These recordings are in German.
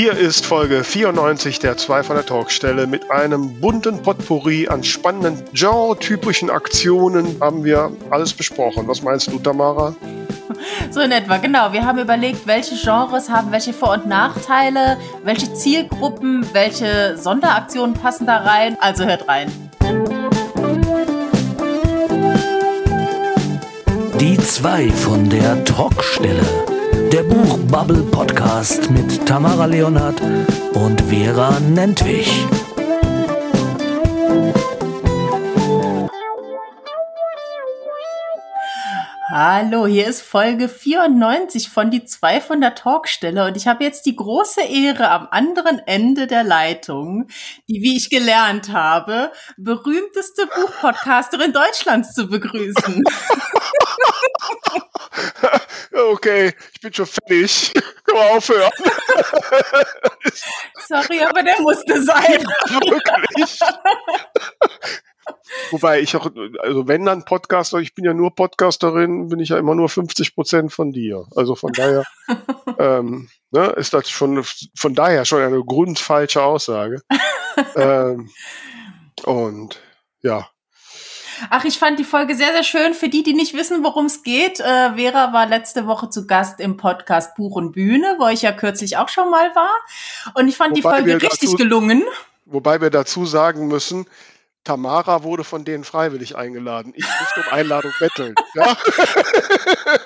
Hier ist Folge 94 der Zwei von der Talkstelle. Mit einem bunten Potpourri an spannenden genre-typischen Aktionen haben wir alles besprochen. Was meinst du, Tamara? So in etwa, genau. Wir haben überlegt, welche Genres haben welche Vor- und Nachteile, welche Zielgruppen, welche Sonderaktionen passen da rein. Also hört rein. Die zwei von der Talkstelle. Der Buchbubble Podcast mit Tamara Leonhardt und Vera Nentwich. Hallo, hier ist Folge 94 von die zwei von der Talkstelle und ich habe jetzt die große Ehre am anderen Ende der Leitung, die, wie ich gelernt habe, berühmteste Buchpodcasterin Deutschlands zu begrüßen. okay, ich bin schon fertig. Komm mal aufhören. Sorry, aber der musste sein. Wirklich. Wobei ich auch, also wenn dann Podcaster, ich bin ja nur Podcasterin, bin ich ja immer nur 50 Prozent von dir. Also von daher ähm, ne, ist das schon von daher schon eine grundfalsche Aussage. ähm, und ja. Ach, ich fand die Folge sehr, sehr schön. Für die, die nicht wissen, worum es geht, äh, Vera war letzte Woche zu Gast im Podcast Buch und Bühne, wo ich ja kürzlich auch schon mal war. Und ich fand Wobei die Folge richtig dazu, gelungen. Wobei wir dazu sagen müssen, Tamara wurde von denen freiwillig eingeladen. Ich musste um Einladung betteln. Ja?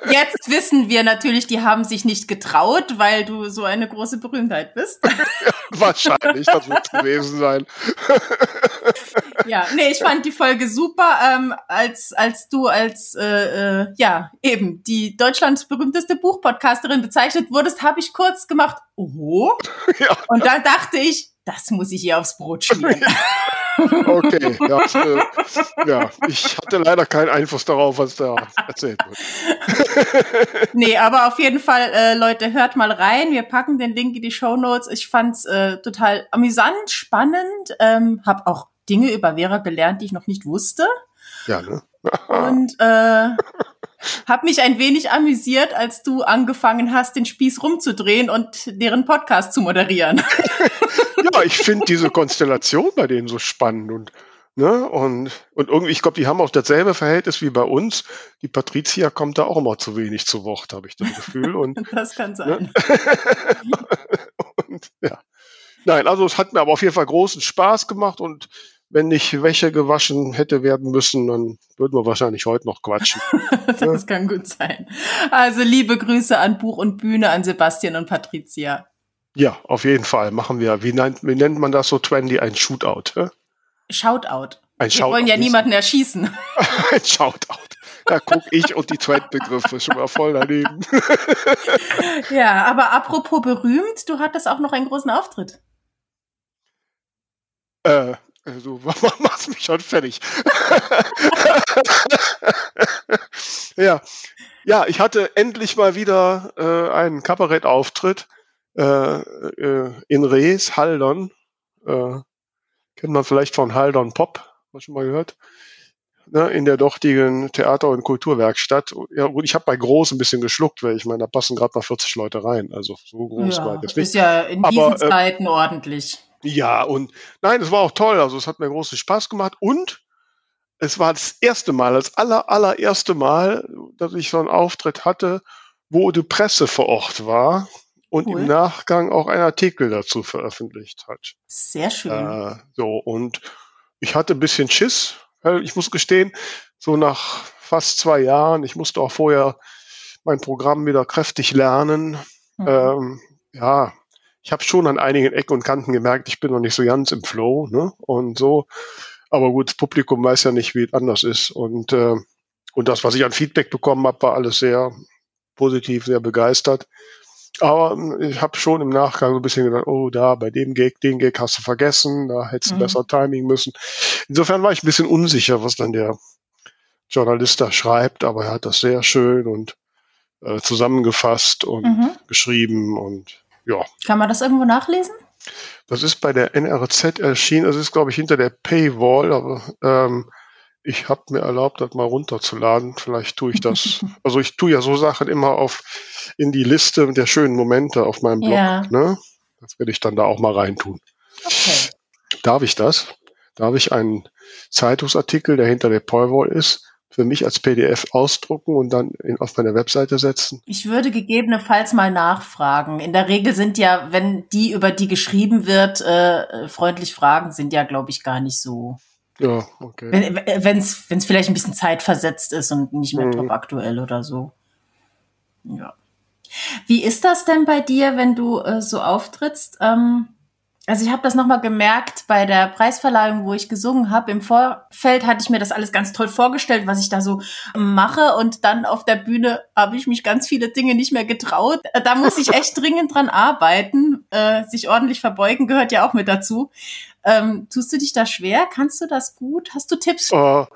Jetzt wissen wir natürlich, die haben sich nicht getraut, weil du so eine große Berühmtheit bist. Ja, wahrscheinlich, das wird gewesen sein. ja, nee, ich fand die Folge super. Ähm, als, als du als, äh, äh, ja, eben die Deutschlands berühmteste Buchpodcasterin bezeichnet wurdest, habe ich kurz gemacht, oho. Ja. Und dann dachte ich, das muss ich ihr aufs Brot schmieren. Okay, ja, äh, ja, ich hatte leider keinen Einfluss darauf, was da erzählt wird. nee, aber auf jeden Fall, äh, Leute, hört mal rein. Wir packen den Link in die Show Notes. Ich fand's äh, total amüsant, spannend. Ähm, hab auch Dinge über Vera gelernt, die ich noch nicht wusste. Ja, ne? Und äh, hab mich ein wenig amüsiert, als du angefangen hast, den Spieß rumzudrehen und deren Podcast zu moderieren. ja, ich finde diese Konstellation bei denen so spannend und Ne? Und, und irgendwie, ich glaube, die haben auch dasselbe Verhältnis wie bei uns. Die Patricia kommt da auch immer zu wenig zu Wort, habe ich das Gefühl. Und, das kann ne? sein. Ne? und, ja. Nein, also es hat mir aber auf jeden Fall großen Spaß gemacht und wenn nicht Wäsche gewaschen hätte werden müssen, dann würden wir wahrscheinlich heute noch quatschen. das ja? kann gut sein. Also liebe Grüße an Buch und Bühne, an Sebastian und Patricia. Ja, auf jeden Fall machen wir. Wie nennt, wie nennt man das so trendy? Ein Shootout. Hä? Shoutout. Ein wir wollen ja niemanden erschießen. ein Shoutout. Da gucke ich und die Trendbegriffe schon mal voll daneben. ja, aber apropos berühmt, du hattest auch noch einen großen Auftritt. Äh, du machst mich schon fertig. ja. ja, ich hatte endlich mal wieder äh, einen Kabarettauftritt äh, äh, in Rees, Haldon. Äh, kennt man vielleicht von Haldon Pop, mal schon mal gehört. Ne, in der dortigen Theater- und Kulturwerkstatt. Ja, gut, ich habe bei Groß ein bisschen geschluckt, weil ich meine, da passen gerade mal 40 Leute rein. Also so groß ja, war das nicht. Ist ja in diesen Aber, äh, Zeiten ordentlich. Ja, und nein, es war auch toll. Also es hat mir großen Spaß gemacht. Und es war das erste Mal, das aller, allererste Mal, dass ich so einen Auftritt hatte, wo die Presse vor Ort war und cool. im Nachgang auch einen Artikel dazu veröffentlicht hat. Sehr schön. Äh, so, und ich hatte ein bisschen Schiss, weil ich muss gestehen, so nach fast zwei Jahren, ich musste auch vorher mein Programm wieder kräftig lernen. Mhm. Ähm, ja, ich habe schon an einigen Ecken und Kanten gemerkt, ich bin noch nicht so ganz im Flow, ne? Und so. Aber gut, das Publikum weiß ja nicht, wie es anders ist. Und, äh, und das, was ich an Feedback bekommen habe, war alles sehr positiv, sehr begeistert. Aber ähm, ich habe schon im Nachgang so ein bisschen gedacht, oh, da bei dem Gag, den Gag hast du vergessen, da hättest du mhm. besser Timing müssen. Insofern war ich ein bisschen unsicher, was dann der Journalist da schreibt, aber er hat das sehr schön und äh, zusammengefasst und mhm. geschrieben und ja. Kann man das irgendwo nachlesen? Das ist bei der NRZ erschienen. Das ist, glaube ich, hinter der Paywall, aber ähm, ich habe mir erlaubt, das mal runterzuladen. Vielleicht tue ich das. also ich tue ja so Sachen immer auf in die Liste der schönen Momente auf meinem Blog. Ja. Ne? Das werde ich dann da auch mal reintun. Okay. Darf ich das? Darf ich einen Zeitungsartikel, der hinter der Paywall ist, für mich als PDF ausdrucken und dann in, auf meine Webseite setzen? Ich würde gegebenenfalls mal nachfragen. In der Regel sind ja, wenn die, über die geschrieben wird, äh, freundlich fragen, sind ja, glaube ich, gar nicht so. Ja, okay. Wenn es wenn's vielleicht ein bisschen zeitversetzt ist und nicht mehr Mhm. top aktuell oder so. Ja. Wie ist das denn bei dir, wenn du äh, so auftrittst? Ähm, also ich habe das nochmal gemerkt bei der Preisverleihung, wo ich gesungen habe. Im Vorfeld hatte ich mir das alles ganz toll vorgestellt, was ich da so mache. Und dann auf der Bühne habe ich mich ganz viele Dinge nicht mehr getraut. Da muss ich echt dringend dran arbeiten. Äh, sich ordentlich verbeugen gehört ja auch mit dazu. Ähm, tust du dich da schwer? Kannst du das gut? Hast du Tipps? Äh,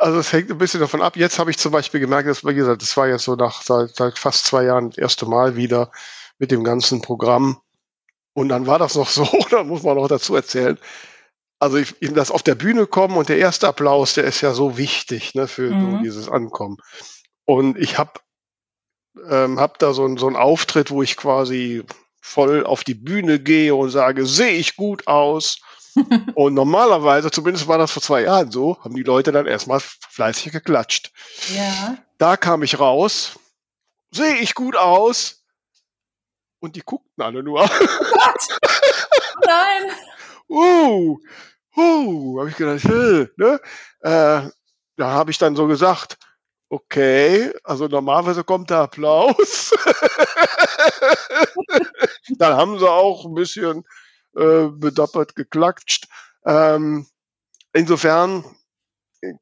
also es hängt ein bisschen davon ab. Jetzt habe ich zum Beispiel gemerkt, dass, wie gesagt, das war jetzt so nach seit, seit fast zwei Jahren das erste Mal wieder mit dem ganzen Programm. Und dann war das noch so, da muss man noch dazu erzählen. Also ich, das auf der Bühne kommen und der erste Applaus, der ist ja so wichtig ne, für so Mhm. dieses Ankommen. Und ich habe ähm, hab da so, ein- so einen Auftritt, wo ich quasi voll auf die Bühne gehe und sage, sehe ich gut aus. Und normalerweise, zumindest war das vor zwei Jahren so, haben die Leute dann erstmal fleißig geklatscht. Ja. Da kam ich raus, sehe ich gut aus. Und die guckten alle nur. Nein. uh, uh, habe ich gedacht, äh, ne? Äh, da habe ich dann so gesagt, okay, also normalerweise kommt der Applaus. dann haben sie auch ein bisschen äh, bedappert geklatscht. Ähm, insofern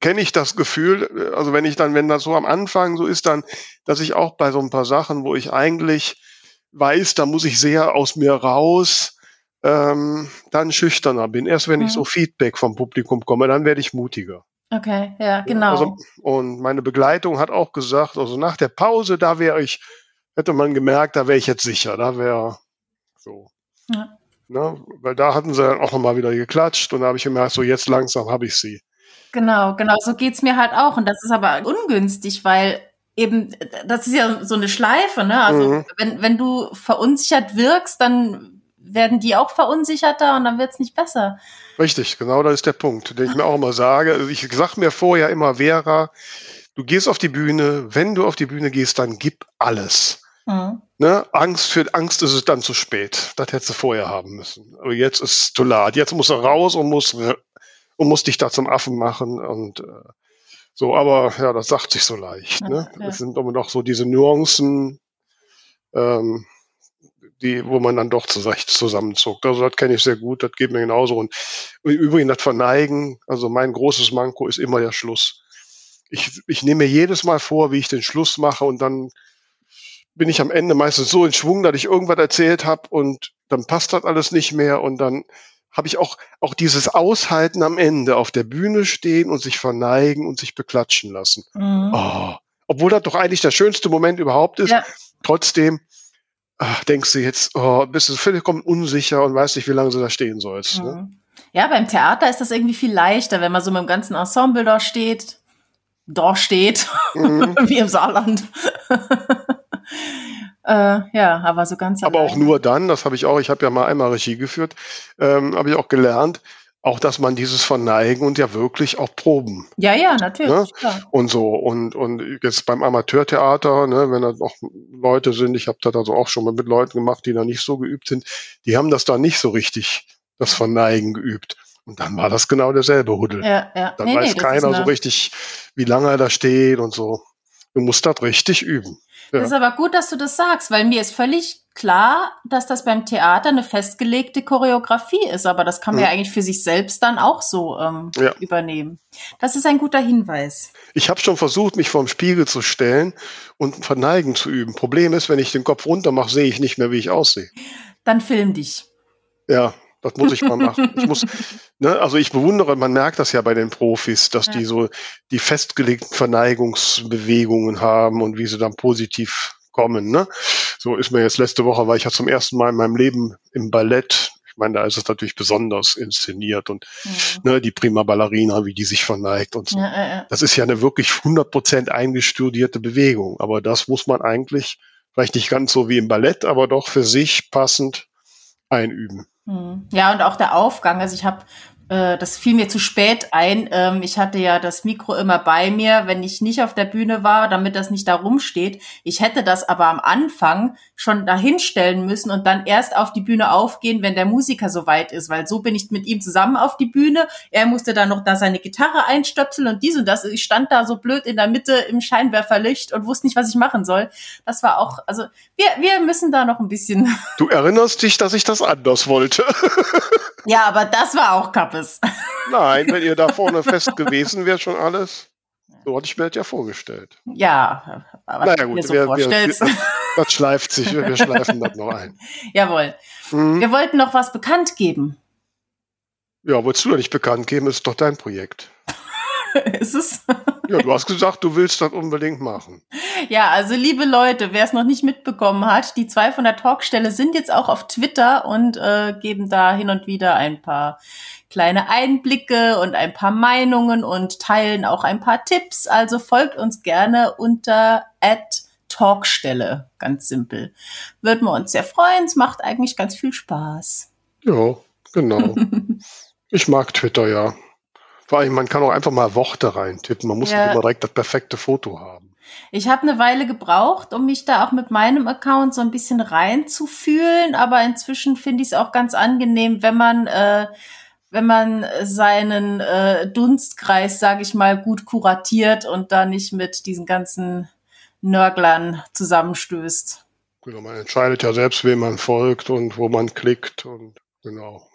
kenne ich das Gefühl, äh, also wenn ich dann, wenn das so am Anfang so ist, dann, dass ich auch bei so ein paar Sachen, wo ich eigentlich weiß, da muss ich sehr aus mir raus, ähm, dann schüchterner bin. Erst wenn ich Mhm. so Feedback vom Publikum komme, dann werde ich mutiger. Okay, ja, genau. Also, und meine Begleitung hat auch gesagt, also nach der Pause, da wäre ich, hätte man gemerkt, da wäre ich jetzt sicher, da wäre so. Ja. Ne? Weil da hatten sie dann auch nochmal wieder geklatscht und da habe ich gemerkt, so jetzt langsam habe ich sie. Genau, genau, so geht's mir halt auch. Und das ist aber ungünstig, weil eben, das ist ja so eine Schleife, ne? Also Mhm. wenn, wenn du verunsichert wirkst, dann werden die auch verunsicherter und dann wird's nicht besser. Richtig, genau das ist der Punkt, den ich mir auch immer sage. Also Ich sag mir vorher immer, Vera, du gehst auf die Bühne, wenn du auf die Bühne gehst, dann gib alles. Mhm. Ne? Angst für Angst ist es dann zu spät. Das hättest du vorher haben müssen. Aber jetzt ist es zu lad. Jetzt musst du raus und musst, und musst dich da zum Affen machen und äh, so, aber ja, das sagt sich so leicht. Ja, Ne? ja. Es sind aber noch so diese Nuancen, ähm, die, wo man dann doch zusammenzuckt. Also das kenne ich sehr gut, das geht mir genauso. Und übrigens das Verneigen, also mein großes Manko ist immer der Schluss. Ich, ich nehme mir jedes Mal vor, wie ich den Schluss mache und dann bin ich am Ende meistens so in Schwung, dass ich irgendwas erzählt habe und dann passt das alles nicht mehr und dann habe ich auch, auch dieses Aushalten am Ende auf der Bühne stehen und sich verneigen und sich beklatschen lassen. Mhm. Oh, obwohl das doch eigentlich der schönste Moment überhaupt ist. Ja. Trotzdem ach, denkst du jetzt, oh, bist du vollkommen unsicher und weißt nicht, wie lange du da stehen sollst. Ne? Mhm. Ja, beim Theater ist das irgendwie viel leichter, wenn man so mit dem ganzen Ensemble da steht. Da steht, Mhm. wie im Saarland. Äh, ja, aber so ganz Aber auch alleine. nur dann, das habe ich auch, ich habe ja mal einmal Regie geführt, ähm, habe ich auch gelernt, auch dass man dieses Verneigen und ja wirklich auch proben Ja, ja, natürlich. Ne? Klar. und so. Und, und jetzt beim Amateurtheater, ne, wenn da noch Leute sind, ich habe das also auch schon mal mit Leuten gemacht, die da nicht so geübt sind, die haben das da nicht so richtig, das Verneigen geübt. Und dann war das genau derselbe Huddel. Ja, ja. Dann Nee, nee, weiß ist keiner so richtig, wie lange er da steht und so. Du musst das richtig üben. Ja. Das ist aber gut, dass du das sagst, weil mir ist völlig klar, dass das beim Theater eine festgelegte Choreografie ist, aber das kann man Mhm. ja eigentlich für sich selbst dann auch so ähm, Ja. übernehmen. Das ist ein guter Hinweis. Ich habe schon versucht, mich vorm Spiegel zu stellen und Verneigen zu üben. Problem ist, wenn ich den Kopf runter mache, sehe ich nicht mehr, wie ich aussehe. Dann film dich. Ja, das muss ich mal machen. Ich muss, ne, also ich bewundere, man merkt das ja bei den Profis, dass Ja. die so die festgelegten Verneigungsbewegungen haben und wie sie dann positiv kommen. Ne? So ist mir jetzt letzte Woche, war ich ja zum ersten Mal in meinem Leben im Ballett. Ich meine, da ist es natürlich besonders inszeniert und Mhm. ne, die Prima Ballerina, wie die sich verneigt und so. Ja, ja, ja. Das ist ja eine wirklich 100% eingestudierte Bewegung. Aber das muss man eigentlich, vielleicht nicht ganz so wie im Ballett, aber doch für sich passend einüben. Hm. Ja, und auch der Aufgang. Also ich habe äh, das fiel mir zu spät ein. Ähm, ich hatte ja das Mikro immer bei mir, wenn ich nicht auf der Bühne war, damit das nicht da rumsteht. Ich hätte das aber am Anfang schon dahinstellen müssen und dann erst auf die Bühne aufgehen, wenn der Musiker soweit ist, weil so bin ich mit ihm zusammen auf die Bühne. Er musste dann noch da seine Gitarre einstöpseln und dies und das. Ich stand da so blöd in der Mitte im Scheinwerferlicht und wusste nicht, was ich machen soll. Das war auch, also wir, wir müssen da noch ein bisschen. Du erinnerst dich, dass ich das anders wollte. ja, aber das war auch Kappe es. Nein, wenn ihr da vorne fest gewesen wärt, schon alles. So hatte ich mir das ja vorgestellt. Ja, aber naja, gut, so wir, vorstellst. Wir, das schleift sich, wir schleifen das noch ein. Jawohl. Mhm. Wir wollten noch was bekannt geben. Ja, wolltest du ja nicht bekannt geben, ist doch dein Projekt. ist es? ja, du hast gesagt, du willst das unbedingt machen. Ja, also liebe Leute, wer es noch nicht mitbekommen hat, die zwei von der Talkstelle sind jetzt auch auf Twitter und äh, geben da hin und wieder ein paar kleine Einblicke und ein paar Meinungen und teilen auch ein paar Tipps. Also folgt uns gerne unter Talkstelle, ganz simpel. Würden wir uns sehr freuen. Es macht eigentlich ganz viel Spaß. Ja, genau. ich mag Twitter ja. Vor allem, man kann auch einfach mal Worte reintippen. Man muss ja. nicht immer direkt das perfekte Foto haben. Ich habe eine Weile gebraucht, um mich da auch mit meinem Account so ein bisschen reinzufühlen, aber inzwischen finde ich es auch ganz angenehm, wenn man äh, wenn man seinen äh, Dunstkreis, sage ich mal, gut kuratiert und da nicht mit diesen ganzen Nörglern zusammenstößt. Genau, man entscheidet ja selbst, wem man folgt und wo man klickt und genau.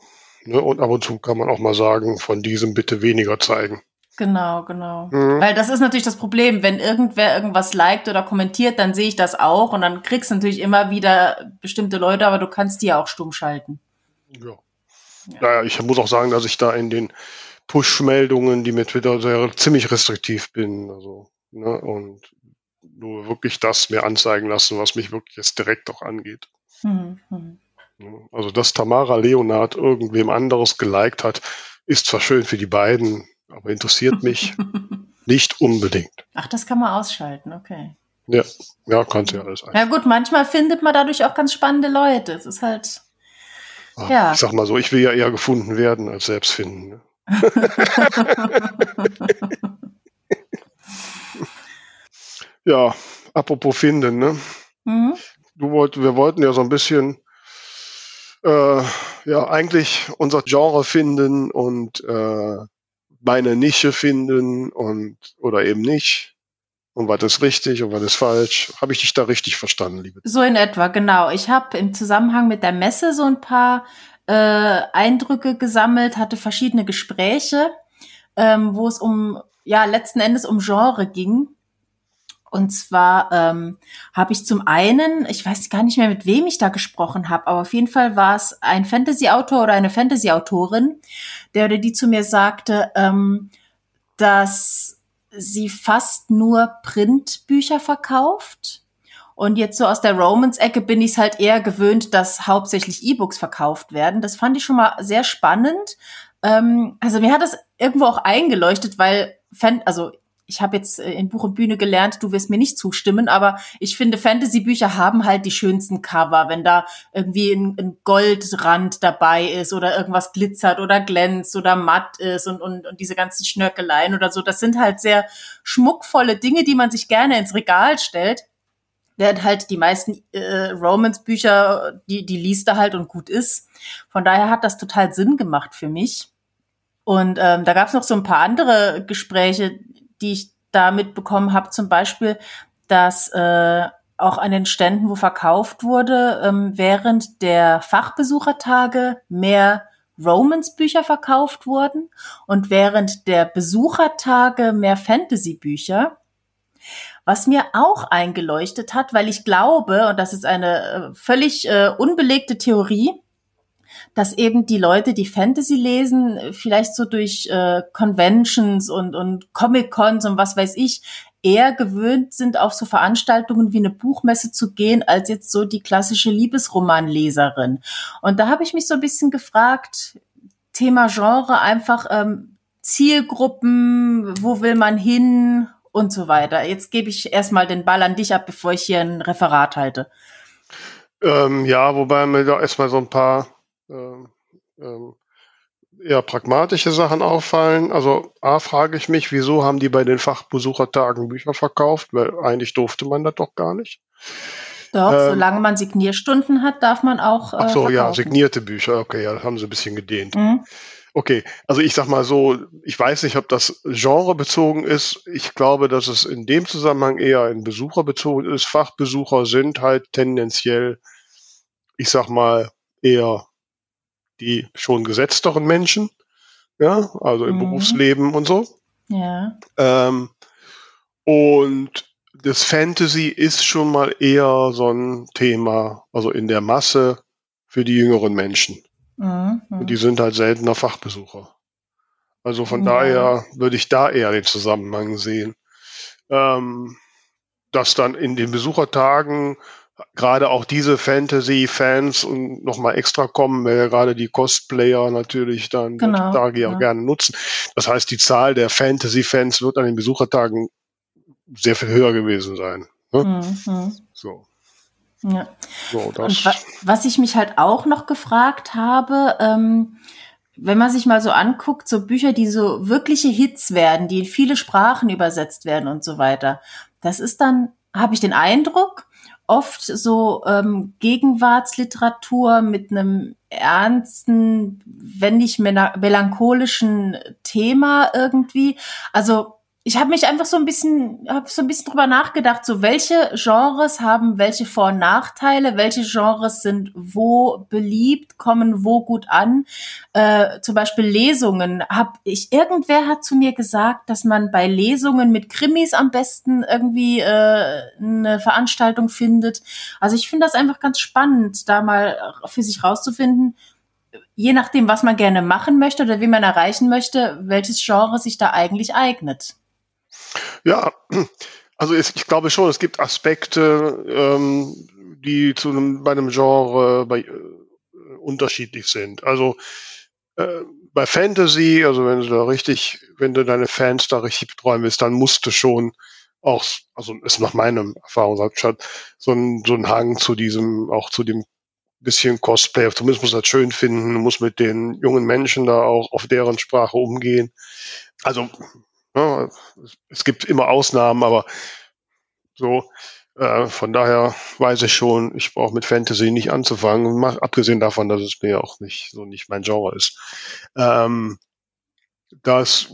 Ne? Und ab und zu kann man auch mal sagen, von diesem bitte weniger zeigen. Genau, genau. Mhm. Weil das ist natürlich das Problem, wenn irgendwer irgendwas liked oder kommentiert, dann sehe ich das auch und dann kriegst du natürlich immer wieder bestimmte Leute, aber du kannst die ja auch stumm schalten. Ja. Ja. Naja, ich muss auch sagen, dass ich da in den Push-Meldungen, die mit Twitter sehr ziemlich restriktiv bin. Also, ne, und nur wirklich das mir anzeigen lassen, was mich wirklich jetzt direkt auch angeht. Mhm. Also, dass Tamara Leonard irgendwem anderes geliked hat, ist zwar schön für die beiden, aber interessiert mich nicht unbedingt. Ach, das kann man ausschalten, okay. Ja, ja, kannst ja alles. Ja gut, manchmal findet man dadurch auch ganz spannende Leute. Es ist halt ja. Ich sag mal so, ich will ja eher gefunden werden als selbst finden. Ne? ja, apropos finden, ne? Mhm. Du wollt, wir wollten ja so ein bisschen äh, ja eigentlich unser Genre finden und äh, meine Nische finden und oder eben nicht. Und was ist richtig und was ist falsch? Habe ich dich da richtig verstanden, liebe? So in etwa, genau. Ich habe im Zusammenhang mit der Messe so ein paar äh, Eindrücke gesammelt, hatte verschiedene Gespräche, ähm, wo es um, ja, letzten Endes um Genre ging. Und zwar ähm, habe ich zum einen, ich weiß gar nicht mehr, mit wem ich da gesprochen habe, aber auf jeden Fall war es ein Fantasy-Autor oder eine Fantasy-Autorin, der oder die zu mir sagte, ähm, dass sie fast nur Printbücher verkauft. Und jetzt so aus der Romans-Ecke bin ich es halt eher gewöhnt, dass hauptsächlich E-Books verkauft werden. Das fand ich schon mal sehr spannend. Ähm, also mir hat das irgendwo auch eingeleuchtet, weil Fan also ich habe jetzt äh, in Buch und Bühne gelernt, du wirst mir nicht zustimmen, aber ich finde, Fantasy-Bücher haben halt die schönsten Cover, wenn da irgendwie ein, ein, Goldrand dabei ist oder irgendwas glitzert oder glänzt oder matt ist und, und, und diese ganzen Schnörkeleien oder so. Das sind halt sehr schmuckvolle Dinge, die man sich gerne ins Regal stellt. Der halt die meisten äh, Romance-Bücher, die, die liest er halt und gut ist. Von daher hat das total Sinn gemacht für mich. Und ähm, da gab es noch so ein paar andere Gespräche, die ich da mitbekommen habe, zum Beispiel, dass äh, auch an den Ständen, wo verkauft wurde, ähm, während der Fachbesuchertage mehr Romance-Bücher verkauft wurden und während der Besuchertage mehr Fantasy-Bücher. Was mir auch eingeleuchtet hat, weil ich glaube, und das ist eine äh, völlig äh, unbelegte Theorie, dass eben die Leute, die Fantasy lesen, vielleicht so durch äh, Conventions und, und Comic-Cons und was weiß ich, eher gewöhnt sind, auf so Veranstaltungen wie eine Buchmesse zu gehen, als jetzt so die klassische Liebesromanleserin. Und da habe ich mich so ein bisschen gefragt, Thema Genre, einfach ähm, Zielgruppen, wo will man hin und so weiter. Jetzt gebe ich erstmal den Ball an dich ab, bevor ich hier ein Referat halte. Ähm, ja, wobei mir da erstmal so ein paar eher pragmatische Sachen auffallen. Also A frage ich mich, wieso haben die bei den Fachbesuchertagen Bücher verkauft? Weil eigentlich durfte man das doch gar nicht. Doch, ähm, solange man Signierstunden hat, darf man auch. Äh, ach so, verkaufen. ja, signierte Bücher. Okay, ja, haben sie ein bisschen gedehnt. Mhm. Okay, also ich sag mal so, ich weiß nicht, ob das genrebezogen ist. Ich glaube, dass es in dem Zusammenhang eher in Besucher bezogen ist. Fachbesucher sind halt tendenziell, ich sag mal, eher die schon gesetzteren Menschen, ja, also im mhm. Berufsleben und so. Ja. Ähm, und das Fantasy ist schon mal eher so ein Thema, also in der Masse für die jüngeren Menschen. Mhm. Und die sind halt seltener Fachbesucher. Also von ja. daher würde ich da eher den Zusammenhang sehen. Ähm, dass dann in den Besuchertagen gerade auch diese Fantasy-Fans und nochmal extra kommen, weil ja gerade die Cosplayer natürlich dann genau, Tage ja. auch gerne nutzen. Das heißt, die Zahl der Fantasy-Fans wird an den Besuchertagen sehr viel höher gewesen sein. Ne? Mhm. So. Ja. So, das. Und was ich mich halt auch noch gefragt habe, ähm, wenn man sich mal so anguckt, so Bücher, die so wirkliche Hits werden, die in viele Sprachen übersetzt werden und so weiter, das ist dann, habe ich den Eindruck, oft so ähm, Gegenwartsliteratur mit einem ernsten, wenn nicht melancholischen Thema irgendwie. Also ich habe mich einfach so ein bisschen, habe so ein bisschen drüber nachgedacht, so welche Genres haben welche Vor- und Nachteile, welche Genres sind wo beliebt, kommen wo gut an. Äh, zum Beispiel Lesungen. Hab ich irgendwer hat zu mir gesagt, dass man bei Lesungen mit Krimis am besten irgendwie äh, eine Veranstaltung findet. Also ich finde das einfach ganz spannend, da mal für sich rauszufinden, je nachdem, was man gerne machen möchte oder wie man erreichen möchte, welches Genre sich da eigentlich eignet. Ja, also es, ich glaube schon, es gibt Aspekte, ähm, die zu einem, bei einem Genre bei, äh, unterschiedlich sind. Also äh, bei Fantasy, also wenn du da richtig, wenn du deine Fans da richtig betreuen willst, dann musst du schon auch, also ist nach meinem Erfahrungsschatz, so ein, so ein Hang zu diesem, auch zu dem bisschen Cosplay, zumindest muss das schön finden, muss mit den jungen Menschen da auch auf deren Sprache umgehen. Also ja, es gibt immer Ausnahmen, aber so, äh, von daher weiß ich schon, ich brauche mit Fantasy nicht anzufangen, mal, abgesehen davon, dass es mir auch nicht so nicht mein Genre ist. Ähm, das,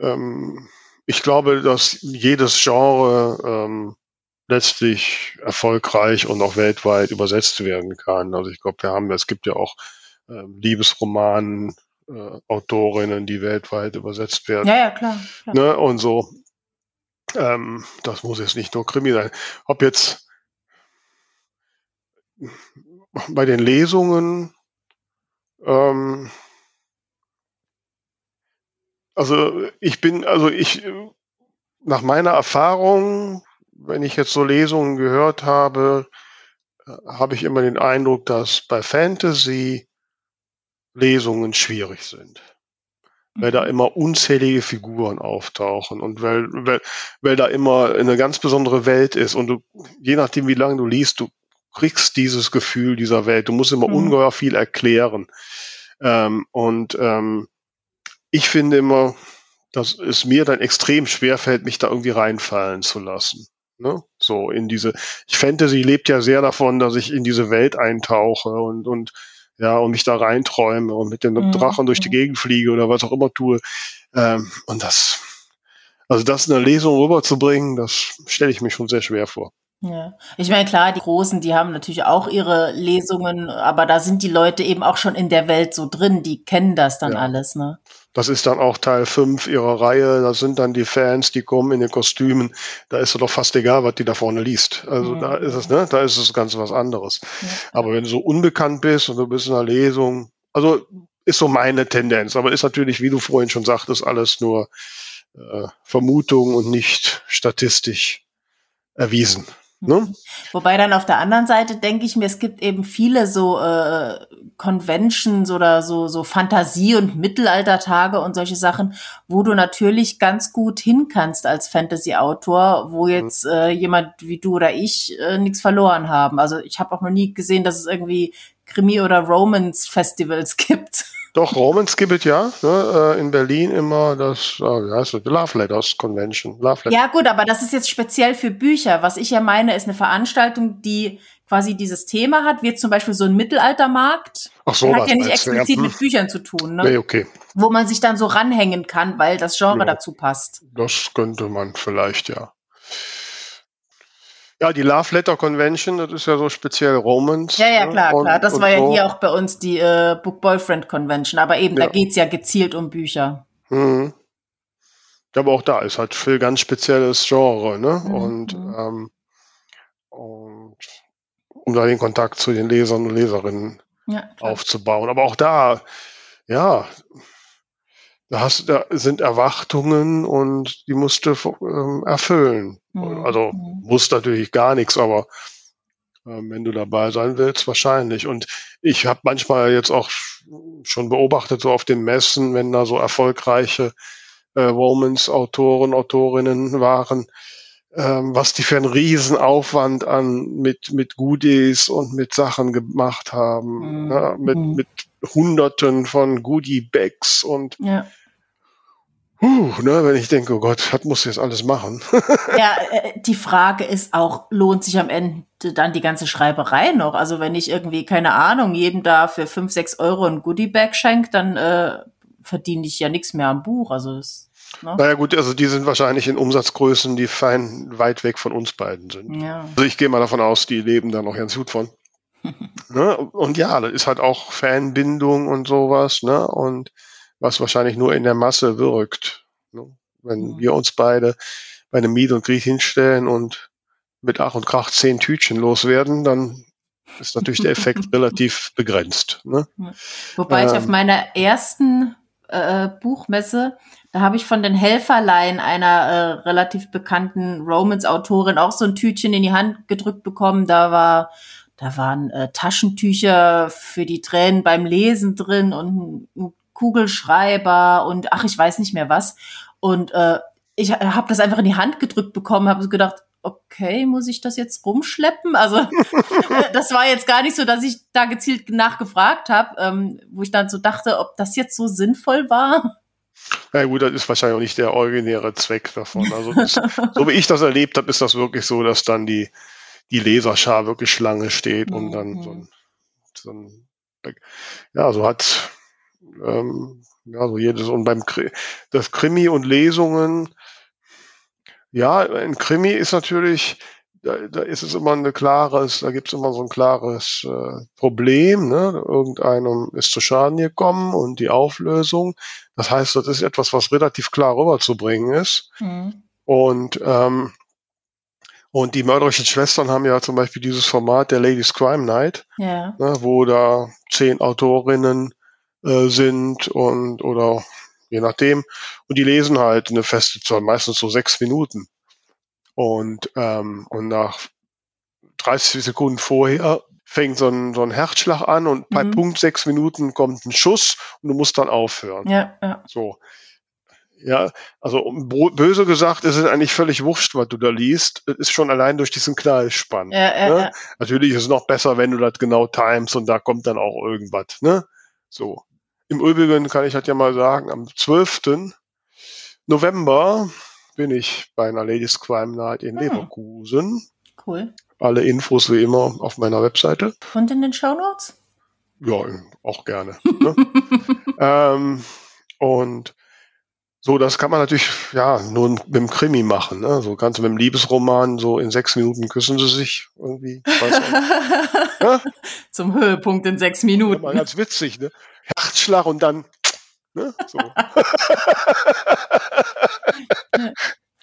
ähm, ich glaube, dass jedes Genre ähm, letztlich erfolgreich und auch weltweit übersetzt werden kann. Also ich glaube, wir haben, es gibt ja auch ähm, Liebesromanen, äh, Autorinnen, die weltweit übersetzt werden. Ja, ja, klar. klar. Ne? Und so. Ähm, das muss jetzt nicht nur Krimi sein. Ob jetzt bei den Lesungen, ähm, also ich bin, also ich, nach meiner Erfahrung, wenn ich jetzt so Lesungen gehört habe, äh, habe ich immer den Eindruck, dass bei Fantasy Lesungen schwierig sind. Weil da mhm. immer unzählige Figuren auftauchen und weil, weil, weil da immer eine ganz besondere Welt ist und du, je nachdem wie lange du liest, du kriegst dieses Gefühl dieser Welt. Du musst immer mhm. ungeheuer viel erklären. Ähm, und ähm, ich finde immer, dass es mir dann extrem schwer fällt, mich da irgendwie reinfallen zu lassen. Ne? So in diese, ich Fantasy lebt ja sehr davon, dass ich in diese Welt eintauche und, und ja, und mich da reinträume und mit dem mhm. Drachen durch die mhm. Gegend fliege oder was auch immer tue. Ähm, und das, also das in der Lesung rüberzubringen, das stelle ich mir schon sehr schwer vor. Ja, ich meine, klar, die Großen, die haben natürlich auch ihre Lesungen, aber da sind die Leute eben auch schon in der Welt so drin, die kennen das dann ja. alles, ne? Das ist dann auch Teil 5 ihrer Reihe. Das sind dann die Fans, die kommen in den Kostümen. Da ist es doch fast egal, was die da vorne liest. Also mhm. da ist es, ne? Da ist es ganz was anderes. Ja. Aber wenn du so unbekannt bist und du bist in einer Lesung, also ist so meine Tendenz. Aber ist natürlich, wie du vorhin schon sagtest, alles nur äh, Vermutung und nicht statistisch erwiesen. Ne? Wobei dann auf der anderen Seite denke ich mir, es gibt eben viele so äh, Conventions oder so, so Fantasie- und Mittelaltertage und solche Sachen, wo du natürlich ganz gut hin kannst als Fantasy-Autor, wo mhm. jetzt äh, jemand wie du oder ich äh, nichts verloren haben. Also ich habe auch noch nie gesehen, dass es irgendwie Krimi- oder Romance-Festivals gibt. Doch, Romans gibt es ja. Ne? Äh, in Berlin immer das, äh, wie heißt das, Love Letters Convention. Love Letters. Ja gut, aber das ist jetzt speziell für Bücher. Was ich ja meine, ist eine Veranstaltung, die quasi dieses Thema hat, wie zum Beispiel so ein Mittelaltermarkt. Ach so, hat ja nicht explizit ja. mit Büchern zu tun, ne? Nee, okay. Wo man sich dann so ranhängen kann, weil das Genre ja, dazu passt. Das könnte man vielleicht, ja. Ja, die Love Letter Convention, das ist ja so speziell Romans. Ja, ja, klar, und, klar. Das war ja so. hier auch bei uns die äh, Book Boyfriend Convention. Aber eben, ja. da geht's ja gezielt um Bücher. Mhm. Aber auch da ist halt viel ganz spezielles Genre, ne? Mhm. Und, mhm. ähm, und um da den Kontakt zu den Lesern und Leserinnen ja, aufzubauen. Aber auch da, ja, da, hast, da sind Erwartungen und die musst du ähm, erfüllen. Mhm. Also mhm. muss natürlich gar nichts, aber äh, wenn du dabei sein willst, wahrscheinlich. Und ich habe manchmal jetzt auch schon beobachtet, so auf den Messen, wenn da so erfolgreiche äh, Romans-Autoren, Autorinnen waren, ähm, was die für einen Riesenaufwand an mit, mit Goodies und mit Sachen gemacht haben, mhm. ne? mit, mhm. mit Hunderten von Goodie-Bags und ja. Puh, ne, wenn ich denke, oh Gott, was muss ich jetzt alles machen? ja, äh, die Frage ist auch, lohnt sich am Ende dann die ganze Schreiberei noch? Also wenn ich irgendwie, keine Ahnung, jedem da für fünf, sechs Euro ein Goodie-Bag schenke, dann äh, verdiene ich ja nichts mehr am Buch. Also das, ne? Naja gut, also die sind wahrscheinlich in Umsatzgrößen, die fein weit weg von uns beiden sind. Ja. Also ich gehe mal davon aus, die leben da noch ganz gut von. ne? Und ja, das ist halt auch Fanbindung und sowas, ne? Und was wahrscheinlich nur in der Masse wirkt. Ne? Wenn mhm. wir uns beide bei einem Miet und Griech hinstellen und mit Ach und Krach zehn Tütchen loswerden, dann ist natürlich der Effekt relativ begrenzt. Ne? Wobei ähm, ich auf meiner ersten äh, Buchmesse, da habe ich von den Helferlein einer äh, relativ bekannten Romance-Autorin auch so ein Tütchen in die Hand gedrückt bekommen. Da war da waren äh, Taschentücher für die Tränen beim Lesen drin und ein Kugelschreiber und ach, ich weiß nicht mehr was. Und äh, ich habe das einfach in die Hand gedrückt bekommen, habe gedacht, okay, muss ich das jetzt rumschleppen? Also das war jetzt gar nicht so, dass ich da gezielt nachgefragt habe, ähm, wo ich dann so dachte, ob das jetzt so sinnvoll war. Ja gut, das ist wahrscheinlich auch nicht der originäre Zweck davon. Also das, so wie ich das erlebt habe, ist das wirklich so, dass dann die, die Leserschar wirklich Schlange steht und dann so ein, so ein ja, so hat ähm, ja, so jedes und beim das Krimi und Lesungen, ja, ein Krimi ist natürlich, da, da ist es immer ein klares, da gibt es immer so ein klares äh, Problem, ne? Irgendeinem ist zu Schaden gekommen und die Auflösung. Das heißt, das ist etwas, was relativ klar rüberzubringen ist. Mhm. Und ähm, und die mörderischen Schwestern haben ja zum Beispiel dieses Format der Ladies Crime Night, ja. ne, wo da zehn Autorinnen äh, sind und oder je nachdem. Und die lesen halt eine feste Zahl, meistens so sechs Minuten. Und, ähm, und nach 30 Sekunden vorher fängt so ein, so ein Herzschlag an und bei mhm. Punkt sechs Minuten kommt ein Schuss und du musst dann aufhören. Ja, ja. So. Ja, also böse gesagt, es ist eigentlich völlig wurscht, was du da liest. Es ist schon allein durch diesen Knall spannend. Ja, ja, ne? ja. Natürlich ist es noch besser, wenn du das genau timest und da kommt dann auch irgendwas. Ne? So. Im Übrigen kann ich halt ja mal sagen, am 12. November bin ich bei einer Ladies Crime Night in hm. Leverkusen. Cool. Alle Infos wie immer auf meiner Webseite. Und in den Show Notes? Ja, auch gerne. ne? ähm, und so, das kann man natürlich ja nur mit dem Krimi machen. Ne? So kannst du mit dem Liebesroman so in sechs Minuten küssen sie sich irgendwie. ja? Zum Höhepunkt in sechs Minuten. Ja, ganz witzig, ne? Herzschlag und dann, ne? So.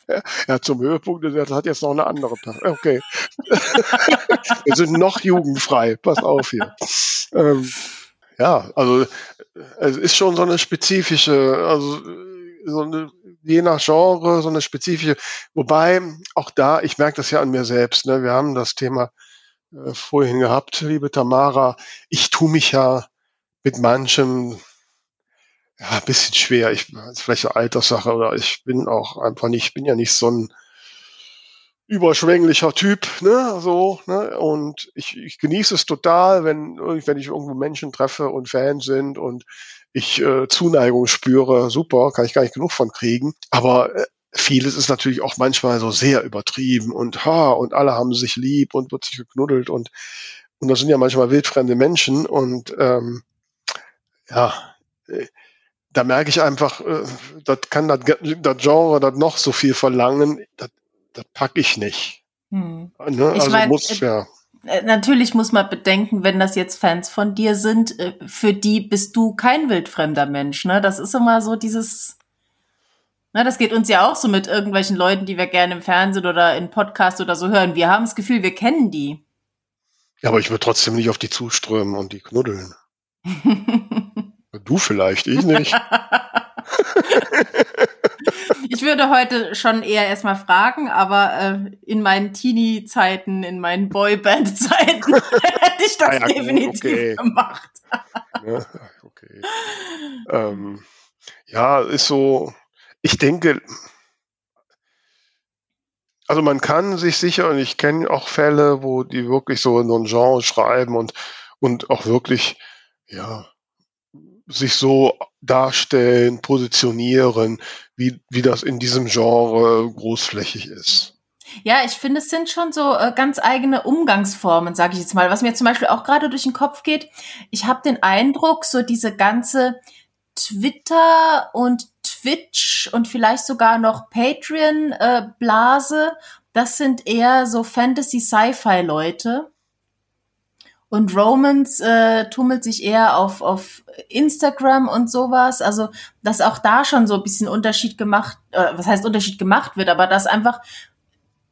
ja, zum Höhepunkt, das hat jetzt noch eine andere Part. Okay. Wir sind noch jugendfrei. Pass auf hier. Ähm, ja, also es ist schon so eine spezifische, also so eine, je nach Genre, so eine spezifische, wobei auch da, ich merke das ja an mir selbst, ne, wir haben das Thema äh, vorhin gehabt, liebe Tamara, ich tue mich ja mit manchem ja, ein bisschen schwer. Ich, vielleicht eine Alterssache oder ich bin auch einfach nicht, ich bin ja nicht so ein überschwänglicher Typ, ne, so, ne, und ich, ich genieße es total, wenn, wenn ich irgendwo Menschen treffe und Fans sind und ich äh, Zuneigung spüre, super, kann ich gar nicht genug von kriegen, aber äh, vieles ist natürlich auch manchmal so sehr übertrieben und ha, und alle haben sich lieb und wird sich geknuddelt und, und das sind ja manchmal wildfremde Menschen und, ähm, ja, äh, da merke ich einfach, äh, das kann das, Genre das noch so viel verlangen, das packe ich nicht. Hm. Ne? Ich also mein, muss, äh, ja. Äh, natürlich muss man bedenken, wenn das jetzt Fans von dir sind, äh, für die bist du kein wildfremder Mensch. Ne? Das ist immer so dieses, ne, das geht uns ja auch so mit irgendwelchen Leuten, die wir gerne im Fernsehen oder in Podcast oder so hören. Wir haben das Gefühl, wir kennen die. Ja, aber ich würde trotzdem nicht auf die zuströmen und die knuddeln. du vielleicht, ich nicht. ich würde heute schon eher erstmal fragen, aber äh, in meinen Teenie-Zeiten, in meinen Boyband-Zeiten hätte ich das ah ja, definitiv okay. gemacht. ja, okay. Ähm, ja, ist so, ich denke, also man kann sich sicher, und ich kenne auch Fälle, wo die wirklich so in so ein Genre schreiben und, und auch wirklich, ja, sich so darstellen, positionieren, wie, wie das in diesem Genre großflächig ist. Ja, ich finde, es sind schon so äh, ganz eigene Umgangsformen, sage ich jetzt mal. Was mir zum Beispiel auch gerade durch den Kopf geht, ich habe den Eindruck, so diese ganze Twitter und Twitch und vielleicht sogar noch Patreon-Blase, äh, das sind eher so Fantasy-Sci-Fi-Leute. Und Romans äh, tummelt sich eher auf, auf Instagram und sowas. Also, dass auch da schon so ein bisschen Unterschied gemacht, äh, was heißt Unterschied gemacht wird, aber dass einfach,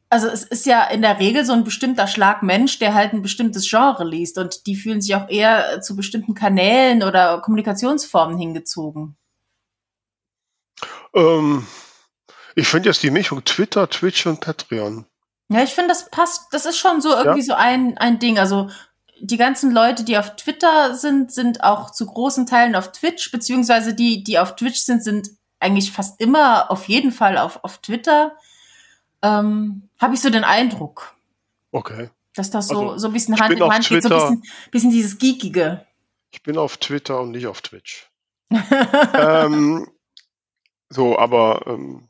also es ist ja in der Regel so ein bestimmter Schlag Mensch, der halt ein bestimmtes Genre liest und die fühlen sich auch eher zu bestimmten Kanälen oder Kommunikationsformen hingezogen. Ähm, ich finde jetzt die Mischung Twitter, Twitch und Patreon. Ja, ich finde, das passt, das ist schon so irgendwie ja. so ein, ein Ding. Also die ganzen Leute, die auf Twitter sind, sind auch zu großen Teilen auf Twitch, beziehungsweise die, die auf Twitch sind, sind eigentlich fast immer auf jeden Fall auf, auf Twitter. Ähm, Habe ich so den Eindruck. Okay. Dass das so, also, so ein bisschen Hand in Hand geht, so ein bisschen, bisschen dieses Geekige. Ich bin auf Twitter und nicht auf Twitch. ähm, so, aber ähm,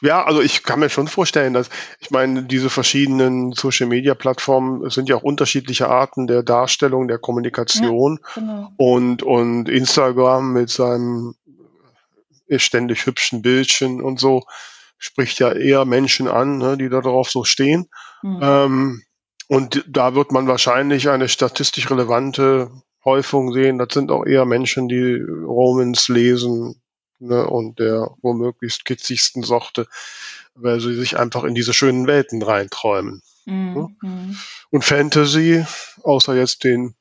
ja, also ich kann mir schon vorstellen, dass ich meine, diese verschiedenen Social Media Plattformen sind ja auch unterschiedliche Arten der Darstellung, der Kommunikation ja, genau. und und Instagram mit seinem ständig hübschen Bildchen und so spricht ja eher Menschen an, ne, die da drauf so stehen. Mhm. Ähm, und da wird man wahrscheinlich eine statistisch relevante Häufung sehen. Das sind auch eher Menschen, die Romans lesen, ne, und der womöglich kitzigsten Sorte, weil sie sich einfach in diese schönen Welten reinträumen. Mhm. Ne? Und Fantasy, außer jetzt den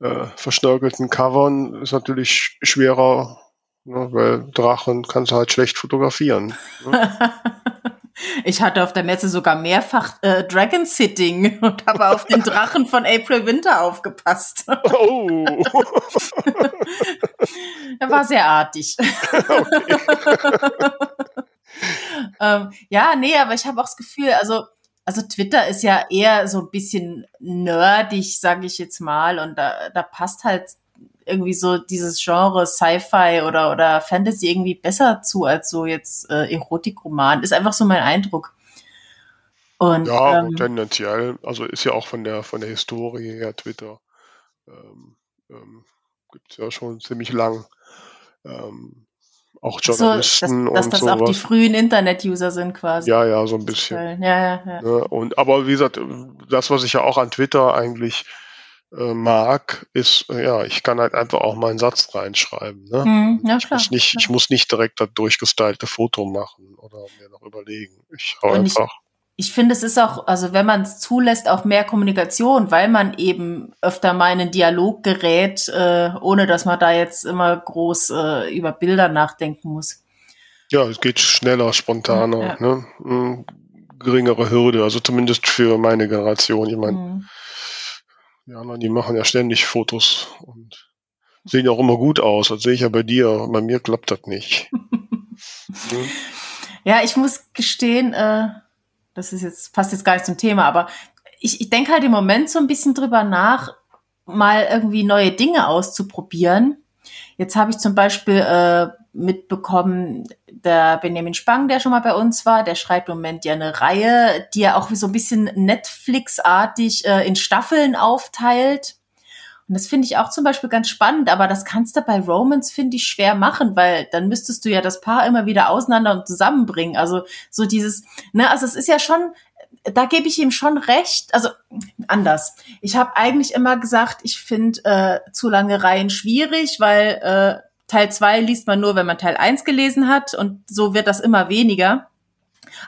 äh, verschnörkelten Covern, ist natürlich schwerer, ne, weil Drachen kannst du halt schlecht fotografieren. Ne? Ich hatte auf der Messe sogar mehrfach äh, Dragon Sitting und habe auf den Drachen von April Winter aufgepasst. Oh. er war sehr artig. ähm, ja, nee, aber ich habe auch das Gefühl, also, also Twitter ist ja eher so ein bisschen nerdig, sage ich jetzt mal, und da, da passt halt irgendwie so dieses Genre Sci-Fi oder, oder Fantasy irgendwie besser zu als so jetzt äh, Erotikroman. Ist einfach so mein Eindruck. Und, ja, ähm, tendenziell, also ist ja auch von der von der Historie her Twitter ähm, ähm, gibt es ja schon ziemlich lang. Ähm, auch Journalisten so, dass, dass und das auch die frühen Internet-User sind quasi. Ja, ja, so ein bisschen. Ja, ja, ja. Ne, und aber wie gesagt, das, was ich ja auch an Twitter eigentlich äh, mag, ist, äh, ja, ich kann halt einfach auch mal einen Satz reinschreiben. Ne? Hm, ja, ich, muss nicht, ich muss nicht direkt das durchgestylte Foto machen oder mir noch überlegen. Ich hau Und einfach. Ich, ich finde, es ist auch, also wenn man es zulässt, auch mehr Kommunikation, weil man eben öfter mal in einen Dialog gerät, äh, ohne dass man da jetzt immer groß äh, über Bilder nachdenken muss. Ja, es geht schneller, spontaner, ja. ne? Hm, geringere Hürde, also zumindest für meine Generation. Ich meine, mhm die anderen, die machen ja ständig Fotos und Sehen auch immer gut aus. Das sehe ich ja bei dir. Bei mir klappt das nicht. Ja, ich muss gestehen, äh, das ist jetzt, passt jetzt gar nicht zum Thema, aber ich, ich denke halt im Moment so ein bisschen drüber nach, mal irgendwie neue Dinge auszuprobieren. Jetzt habe ich zum Beispiel äh, mitbekommen, der Benjamin Spang, der schon mal bei uns war, der schreibt im Moment ja eine Reihe, die er auch so ein bisschen Netflix-artig äh, in Staffeln aufteilt. Und das finde ich auch zum Beispiel ganz spannend, aber das kannst du bei Romans, finde ich, schwer machen, weil dann müsstest du ja das Paar immer wieder auseinander und zusammenbringen. Also so dieses, ne, also es ist ja schon, da gebe ich ihm schon recht. Also anders. Ich habe eigentlich immer gesagt, ich finde äh, zu lange Reihen schwierig, weil äh, Teil zwei liest man nur, wenn man Teil eins gelesen hat und so wird das immer weniger.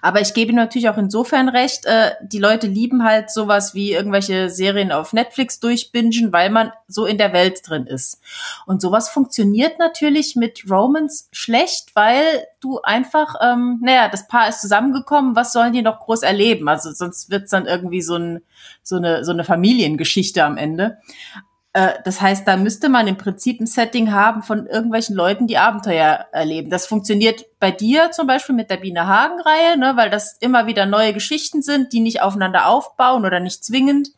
Aber ich gebe ihm natürlich auch insofern recht, äh, die Leute lieben halt sowas wie irgendwelche Serien auf Netflix durchbingen, weil man so in der Welt drin ist. Und sowas funktioniert natürlich mit Romans schlecht, weil du einfach, ähm, naja, das Paar ist zusammengekommen, was sollen die noch groß erleben? Also sonst wird's dann irgendwie so, ein, so, eine, so eine Familiengeschichte am Ende. Äh, das heißt, da müsste man im Prinzip ein Setting haben von irgendwelchen Leuten, die Abenteuer erleben. Das funktioniert bei dir zum Beispiel mit der Biene Hagen-Reihe, ne, weil das immer wieder neue Geschichten sind, die nicht aufeinander aufbauen oder nicht zwingend.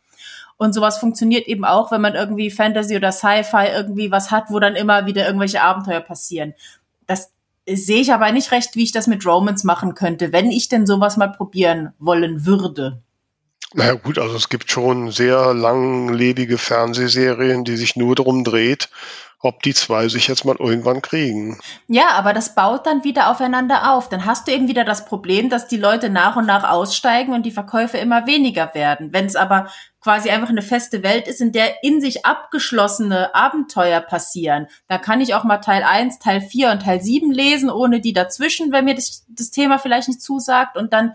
Und sowas funktioniert eben auch, wenn man irgendwie Fantasy oder Sci-Fi irgendwie was hat, wo dann immer wieder irgendwelche Abenteuer passieren. Das sehe ich aber nicht recht, wie ich das mit Romans machen könnte, wenn ich denn sowas mal probieren wollen würde. Naja gut, also es gibt schon sehr langlebige Fernsehserien, die sich nur darum dreht, ob die zwei sich jetzt mal irgendwann kriegen. Ja, aber das baut dann wieder aufeinander auf. Dann hast du eben wieder das Problem, dass die Leute nach und nach aussteigen und die Verkäufe immer weniger werden. Wenn es aber quasi einfach eine feste Welt ist, in der in sich abgeschlossene Abenteuer passieren, da kann ich auch mal Teil 1, Teil 4 und Teil 7 lesen, ohne die dazwischen, wenn mir das, das Thema vielleicht nicht zusagt und dann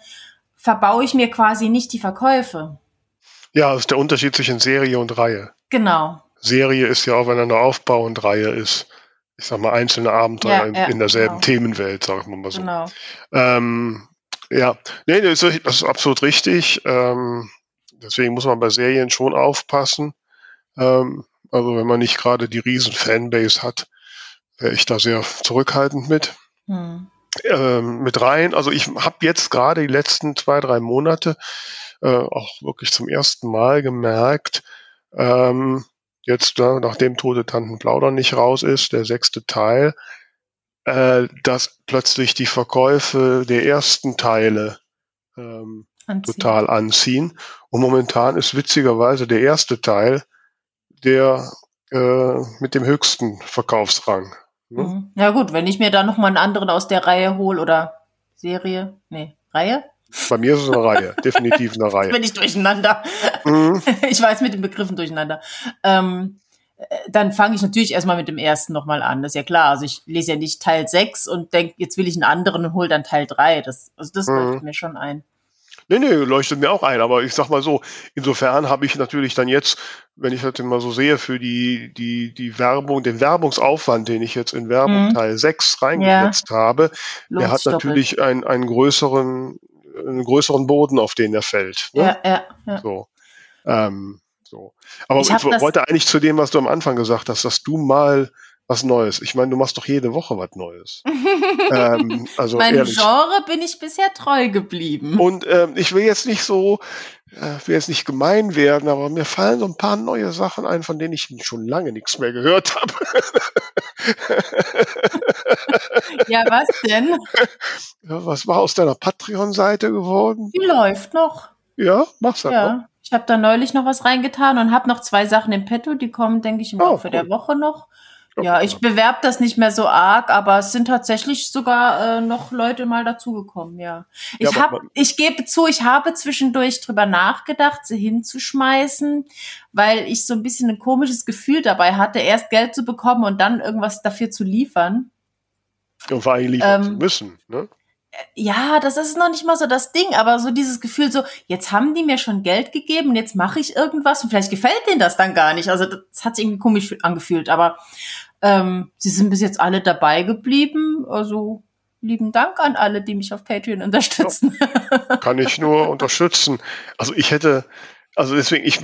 verbaue ich mir quasi nicht die Verkäufe. Ja, das ist der Unterschied zwischen Serie und Reihe. Genau. Serie ist ja aufeinander aufbauend, Reihe ist, ich sag mal, einzelne Abenteuer ja, in, ja, in, derselben genau. Themenwelt, sagen wir mal so. Genau. Ähm, ja, nee, das ist, das ist absolut richtig. Ähm, deswegen muss man bei Serien schon aufpassen. Ähm, also wenn man nicht gerade die riesen Fanbase hat, wäre ich da sehr zurückhaltend mit. Hm ähm, mit rein. Also ich habe jetzt gerade die letzten zwei, drei Monate äh, auch wirklich zum ersten Mal gemerkt, ähm, jetzt äh, nachdem Tote Tanten Plaudern nicht raus ist, der sechste Teil, äh, dass plötzlich die Verkäufe der ersten Teile ähm, anziehen. total anziehen. Und momentan ist witzigerweise der erste Teil der äh, mit dem höchsten Verkaufsrang. Ne? Mhm. Ja gut, wenn ich mir da noch mal einen anderen aus der Reihe hole oder Serie, nee, Reihe? Bei mir ist es eine Reihe, definitiv eine Reihe. bin ich durcheinander. Mhm. Ich weiß mit den Begriffen durcheinander. Ähm, äh, dann fange ich natürlich erstmal mit dem ersten nochmal an. Das ist ja klar. Also ich lese ja nicht Teil 6 und denke, jetzt will ich einen anderen und hole dann Teil 3. Das, also das mhm. mir schon ein. Nee, nee, leuchtet mir auch ein. Aber ich sag mal so, insofern habe ich natürlich dann jetzt, wenn ich das immer so sehe, für die, die, die Werbung, den Werbungsaufwand, den ich jetzt in Werbung mhm. Teil 6 reingesetzt ja. habe, Lohnt der hat natürlich einen, einen größeren, einen größeren Boden, auf den er fällt. Ne? Ja, ja, ja. So. Ähm, so. Aber ich, ich wollte eigentlich zu dem, was du am Anfang gesagt hast, dass du mal was Neues. Ich meine, du machst doch jede Woche was Neues. ähm, also mein ehrlich. Genre bin ich bisher treu geblieben. Und ähm, ich will jetzt nicht so, äh, will jetzt nicht gemein werden, aber mir fallen so ein paar neue Sachen ein, von denen ich schon lange nichts mehr gehört habe. ja, was denn? Ja, was war aus deiner Patreon-Seite geworden? Die läuft noch. Ja, mach's halt ja. Noch. Ich habe da neulich noch was reingetan und habe noch zwei Sachen im Petto, die kommen, denke ich, im oh, Laufe cool. der Woche noch. Ja, ich bewerbe das nicht mehr so arg, aber es sind tatsächlich sogar äh, noch Leute mal dazugekommen, ja. Ich ja, ich gebe zu, ich habe zwischendurch drüber nachgedacht, sie hinzuschmeißen, weil ich so ein bisschen ein komisches Gefühl dabei hatte, erst Geld zu bekommen und dann irgendwas dafür zu liefern. Und vor allem liefern ähm, zu müssen, ne? Ja, das ist noch nicht mal so das Ding, aber so dieses Gefühl, so, jetzt haben die mir schon Geld gegeben und jetzt mache ich irgendwas und vielleicht gefällt denen das dann gar nicht. Also das hat sich irgendwie komisch angefühlt, aber ähm, sie sind bis jetzt alle dabei geblieben. Also lieben Dank an alle, die mich auf Patreon unterstützen. Ja, kann ich nur unterstützen. Also ich hätte, also deswegen, ich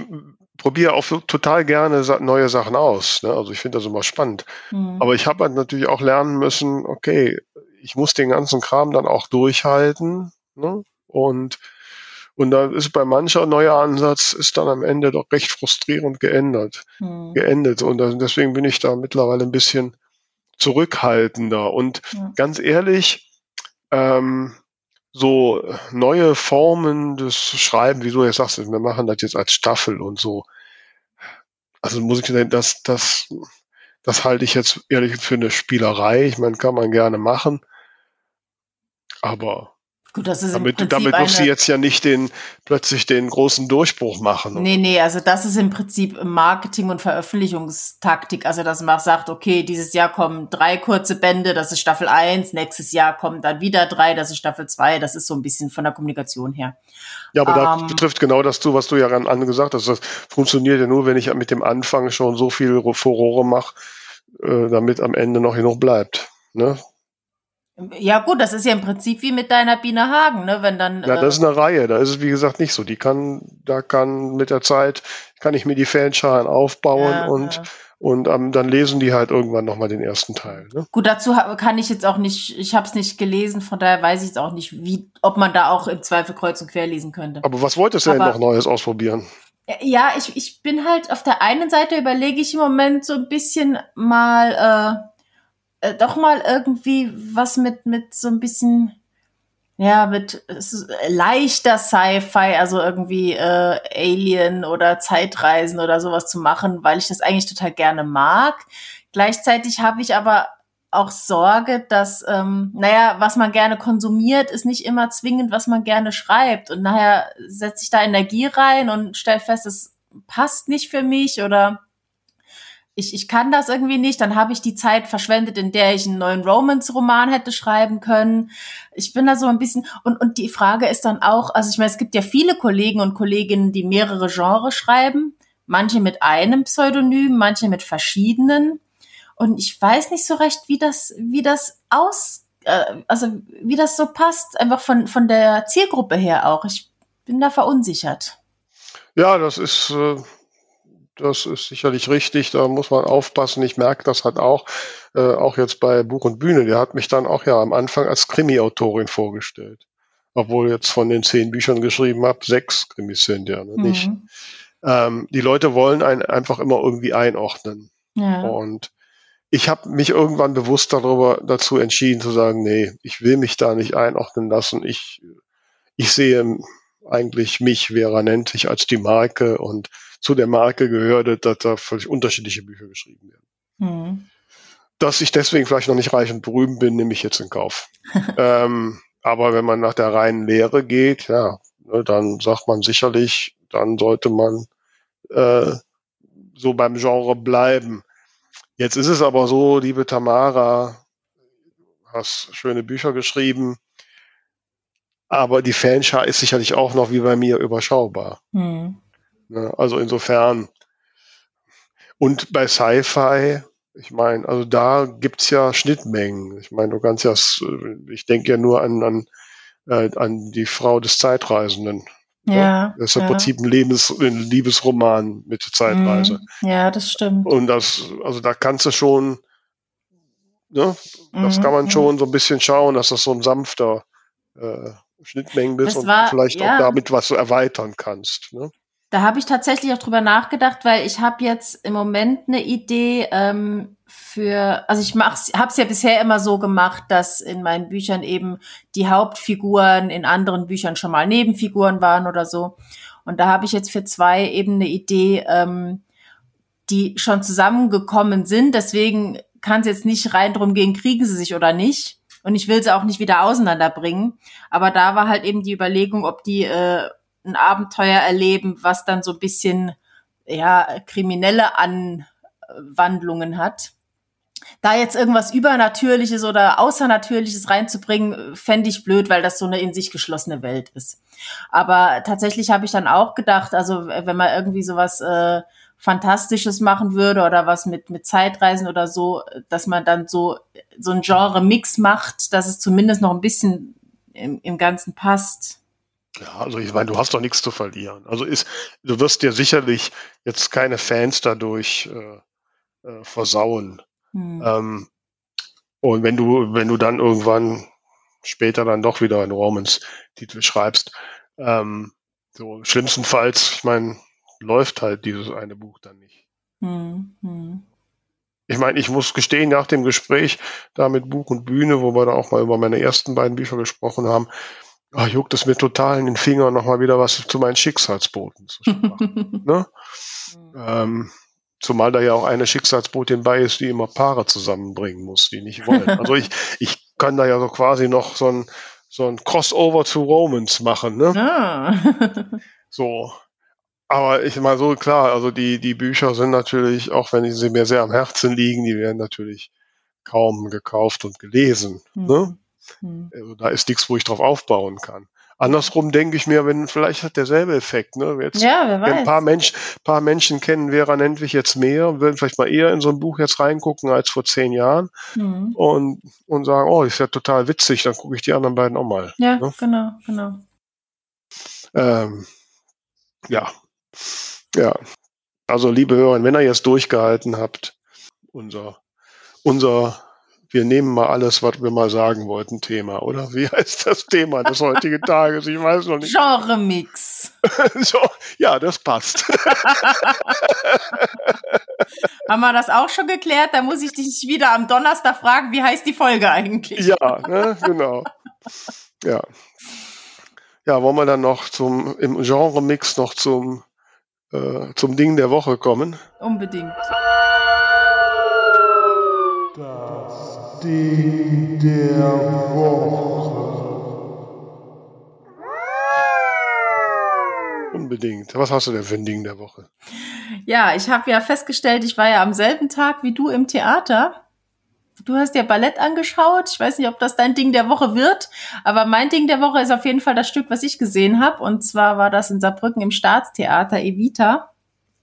probiere auch total gerne neue Sachen aus. Ne? Also ich finde das immer spannend. Mhm. Aber ich habe halt natürlich auch lernen müssen, okay, ich muss den ganzen Kram dann auch durchhalten. Ne? Und, und da ist bei mancher neuer Ansatz ist dann am Ende doch recht frustrierend geändert, mhm. geendet. Und deswegen bin ich da mittlerweile ein bisschen zurückhaltender. Und ja. ganz ehrlich, ähm, so neue Formen des Schreiben, wie du jetzt sagst, wir machen das jetzt als Staffel und so. Also muss ich sagen, das, das, das halte ich jetzt ehrlich für eine Spielerei. Ich meine, kann man gerne machen. Aber Gut, das ist damit, damit muss sie jetzt ja nicht den, plötzlich den großen Durchbruch machen. Nee, nee, also das ist im Prinzip Marketing- und Veröffentlichungstaktik. Also, dass man sagt, okay, dieses Jahr kommen drei kurze Bände, das ist Staffel 1, nächstes Jahr kommen dann wieder drei, das ist Staffel 2, das ist so ein bisschen von der Kommunikation her. Ja, aber ähm, das betrifft genau das, was du ja angesagt hast. Das funktioniert ja nur, wenn ich mit dem Anfang schon so viel Furore mache, äh, damit am Ende noch genug bleibt. Ne? Ja gut, das ist ja im Prinzip wie mit deiner Biene Hagen, ne? Wenn dann. Ja, das ist eine Reihe. Da ist es wie gesagt nicht so. Die kann, da kann mit der Zeit kann ich mir die Fanschalen aufbauen ja, und ja. und ähm, dann lesen die halt irgendwann noch mal den ersten Teil. Ne? Gut, dazu kann ich jetzt auch nicht. Ich habe es nicht gelesen, von daher weiß ich jetzt auch nicht, wie, ob man da auch im Zweifel kreuz und quer lesen könnte. Aber was wolltest du denn noch Neues ausprobieren? Ja, ich, ich bin halt auf der einen Seite überlege ich im Moment so ein bisschen mal. Äh, äh, doch mal irgendwie was mit, mit so ein bisschen, ja, mit leichter Sci-Fi, also irgendwie äh, Alien oder Zeitreisen oder sowas zu machen, weil ich das eigentlich total gerne mag. Gleichzeitig habe ich aber auch Sorge, dass, ähm, naja, was man gerne konsumiert, ist nicht immer zwingend, was man gerne schreibt. Und nachher setze ich da Energie rein und stelle fest, es passt nicht für mich oder ich, ich kann das irgendwie nicht, dann habe ich die Zeit verschwendet, in der ich einen neuen Romance-Roman hätte schreiben können. Ich bin da so ein bisschen, und, und die Frage ist dann auch, also ich meine, es gibt ja viele Kollegen und Kolleginnen, die mehrere Genres schreiben, manche mit einem Pseudonym, manche mit verschiedenen. Und ich weiß nicht so recht, wie das, wie das aus, äh, also wie das so passt, einfach von, von der Zielgruppe her auch. Ich bin da verunsichert. Ja, das ist, äh das ist sicherlich richtig, da muss man aufpassen. Ich merke das halt auch, äh, auch jetzt bei Buch und Bühne. Der hat mich dann auch ja am Anfang als Krimi-Autorin vorgestellt. Obwohl jetzt von den zehn Büchern geschrieben habe, sechs Krimis sind ja ne, mhm. nicht. Ähm, die Leute wollen einen einfach immer irgendwie einordnen. Ja. Und ich habe mich irgendwann bewusst darüber dazu entschieden zu sagen, nee, ich will mich da nicht einordnen lassen. Ich, ich sehe eigentlich mich, Vera nennt sich als die Marke und zu der Marke gehört, dass da völlig unterschiedliche Bücher geschrieben werden. Mhm. Dass ich deswegen vielleicht noch nicht reich und berühmt bin, nehme ich jetzt in Kauf. ähm, aber wenn man nach der reinen Lehre geht, ja, ne, dann sagt man sicherlich, dann sollte man äh, so beim Genre bleiben. Jetzt ist es aber so, liebe Tamara, hast schöne Bücher geschrieben, aber die Fanschar ist sicherlich auch noch wie bei mir überschaubar. Mhm. Ne? Also insofern. Und bei Sci-Fi, ich meine, also da gibt's ja Schnittmengen. Ich meine, du kannst ja, ich denke ja nur an, an, äh, an die Frau des Zeitreisenden. Ne? Ja. Das ist im Prinzip ein, Lebens, ein Liebesroman mit Zeitreise. Mhm. Ja, das stimmt. Und das, also da kannst du schon, ne, das mhm. kann man mhm. schon so ein bisschen schauen, dass das so ein sanfter äh, Schnittmengen ist und war, vielleicht ja. auch damit was du erweitern kannst. Ne? Da habe ich tatsächlich auch drüber nachgedacht, weil ich habe jetzt im Moment eine Idee ähm, für, also ich habe es ja bisher immer so gemacht, dass in meinen Büchern eben die Hauptfiguren in anderen Büchern schon mal Nebenfiguren waren oder so. Und da habe ich jetzt für zwei eben eine Idee, ähm, die schon zusammengekommen sind. Deswegen kann es jetzt nicht rein drum gehen, kriegen sie sich oder nicht. Und ich will sie auch nicht wieder auseinanderbringen. Aber da war halt eben die Überlegung, ob die äh, ein Abenteuer erleben, was dann so ein bisschen ja kriminelle Anwandlungen hat. Da jetzt irgendwas Übernatürliches oder Außernatürliches reinzubringen, fände ich blöd, weil das so eine in sich geschlossene Welt ist. Aber tatsächlich habe ich dann auch gedacht, also wenn man irgendwie sowas äh, Fantastisches machen würde oder was mit, mit Zeitreisen oder so, dass man dann so, so ein Genre-Mix macht, dass es zumindest noch ein bisschen im, im Ganzen passt. Ja, also ich meine, du hast doch nichts zu verlieren. Also ist, du wirst dir sicherlich jetzt keine Fans dadurch äh, äh, versauen. Hm. Ähm, und wenn du, wenn du dann irgendwann später dann doch wieder einen Romans-Titel schreibst, ähm, so schlimmstenfalls, ich meine, läuft halt dieses eine Buch dann nicht. Hm, hm. Ich meine, ich muss gestehen, nach dem Gespräch da mit Buch und Bühne, wo wir da auch mal über meine ersten beiden Bücher gesprochen haben, ach, juckt es mir total in den Fingern, nochmal wieder was zu meinen Schicksalsboten zu machen. ne? ähm, zumal da ja auch eine Schicksalsbotin bei ist, die immer Paare zusammenbringen muss, die nicht wollen. Also ich, ich kann da ja so quasi noch so ein, so ein Crossover zu Romans machen. Ne? Ah. so. Aber ich mal so klar, also die, die Bücher sind natürlich, auch wenn sie mir sehr am Herzen liegen, die werden natürlich kaum gekauft und gelesen. Mhm. Ne? Hm. Also da ist nichts, wo ich drauf aufbauen kann. Andersrum denke ich mir, wenn vielleicht hat derselbe Effekt. Ne? Jetzt, ja, wer weiß. Wenn ein paar, Mensch, paar Menschen kennen Vera Nentwich jetzt mehr, würden vielleicht mal eher in so ein Buch jetzt reingucken als vor zehn Jahren mhm. und, und sagen, oh, ist ja total witzig, dann gucke ich die anderen beiden auch mal. Ja, ne? genau, genau. Ähm, ja, ja. Also liebe Hörer, wenn ihr jetzt durchgehalten habt, unser, unser wir nehmen mal alles, was wir mal sagen wollten, Thema, oder? Wie heißt das Thema des heutigen Tages? Ich weiß noch nicht. Genre-Mix. so, ja, das passt. Haben wir das auch schon geklärt? Da muss ich dich wieder am Donnerstag fragen, wie heißt die Folge eigentlich? Ja, ne, genau. Ja. Ja, wollen wir dann noch zum, im Genre-Mix noch zum, äh, zum Ding der Woche kommen? Unbedingt. Ding der Woche. Unbedingt. Was hast du denn für ein Ding der Woche? Ja, ich habe ja festgestellt, ich war ja am selben Tag wie du im Theater. Du hast ja Ballett angeschaut. Ich weiß nicht, ob das dein Ding der Woche wird, aber mein Ding der Woche ist auf jeden Fall das Stück, was ich gesehen habe. Und zwar war das in Saarbrücken im Staatstheater Evita.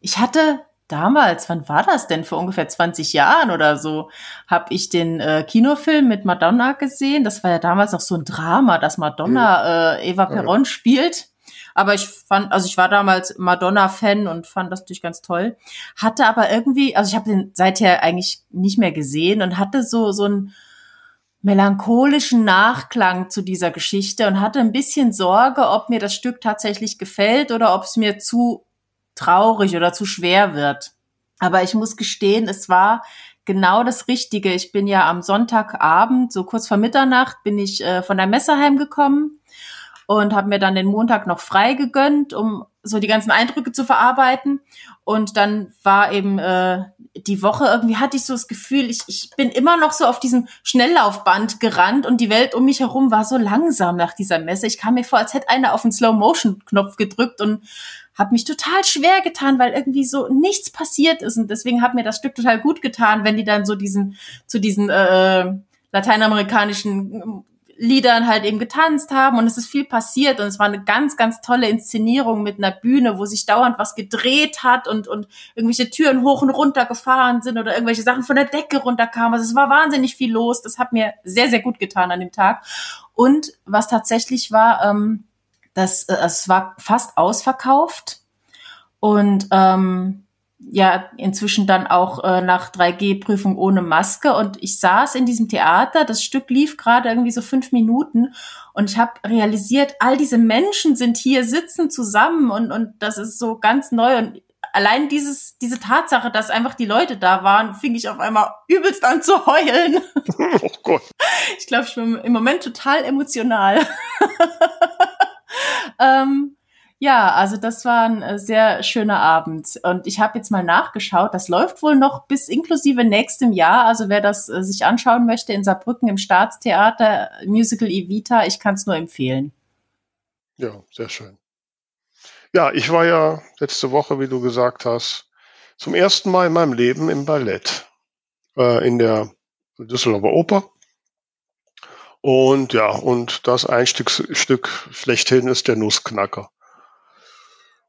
Ich hatte damals, wann war das denn? Vor ungefähr 20 Jahren oder so, habe ich den äh, Kinofilm mit Madonna gesehen. Das war ja damals noch so ein Drama, dass Madonna äh, Eva Perron ja. spielt. Aber ich fand, also ich war damals Madonna-Fan und fand das natürlich ganz toll. Hatte aber irgendwie, also ich habe den seither eigentlich nicht mehr gesehen und hatte so so einen melancholischen Nachklang zu dieser Geschichte und hatte ein bisschen Sorge, ob mir das Stück tatsächlich gefällt oder ob es mir zu traurig oder zu schwer wird. Aber ich muss gestehen, es war genau das Richtige. Ich bin ja am Sonntagabend, so kurz vor Mitternacht, bin ich äh, von der Messe heimgekommen und habe mir dann den Montag noch frei gegönnt, um so die ganzen Eindrücke zu verarbeiten. Und dann war eben äh, die Woche, irgendwie hatte ich so das Gefühl, ich, ich bin immer noch so auf diesem Schnelllaufband gerannt und die Welt um mich herum war so langsam nach dieser Messe. Ich kam mir vor, als hätte einer auf den Slow-Motion-Knopf gedrückt und habe mich total schwer getan, weil irgendwie so nichts passiert ist. Und deswegen hat mir das Stück total gut getan, wenn die dann so diesen, zu diesen äh, lateinamerikanischen Liedern halt eben getanzt haben und es ist viel passiert und es war eine ganz, ganz tolle Inszenierung mit einer Bühne, wo sich dauernd was gedreht hat und, und irgendwelche Türen hoch und runter gefahren sind oder irgendwelche Sachen von der Decke runterkamen. Also es war wahnsinnig viel los. Das hat mir sehr, sehr gut getan an dem Tag. Und was tatsächlich war, ähm, das, äh, es war fast ausverkauft und ähm, ja inzwischen dann auch äh, nach 3G-Prüfung ohne Maske. Und ich saß in diesem Theater, das Stück lief gerade irgendwie so fünf Minuten und ich habe realisiert, all diese Menschen sind hier, sitzen zusammen und, und das ist so ganz neu. Und allein dieses, diese Tatsache, dass einfach die Leute da waren, fing ich auf einmal übelst an zu heulen. Oh Gott. Ich glaube, ich bin im Moment total emotional. ähm, ja, also das war ein äh, sehr schöner Abend. Und ich habe jetzt mal nachgeschaut, das läuft wohl noch bis inklusive nächstem Jahr. Also wer das äh, sich anschauen möchte in Saarbrücken im Staatstheater, Musical Evita, ich kann es nur empfehlen. Ja, sehr schön. Ja, ich war ja letzte Woche, wie du gesagt hast, zum ersten Mal in meinem Leben im Ballett. Äh, in der Düsseldorfer Oper. Und ja, und das Einstiegsstück schlechthin ist der Nussknacker.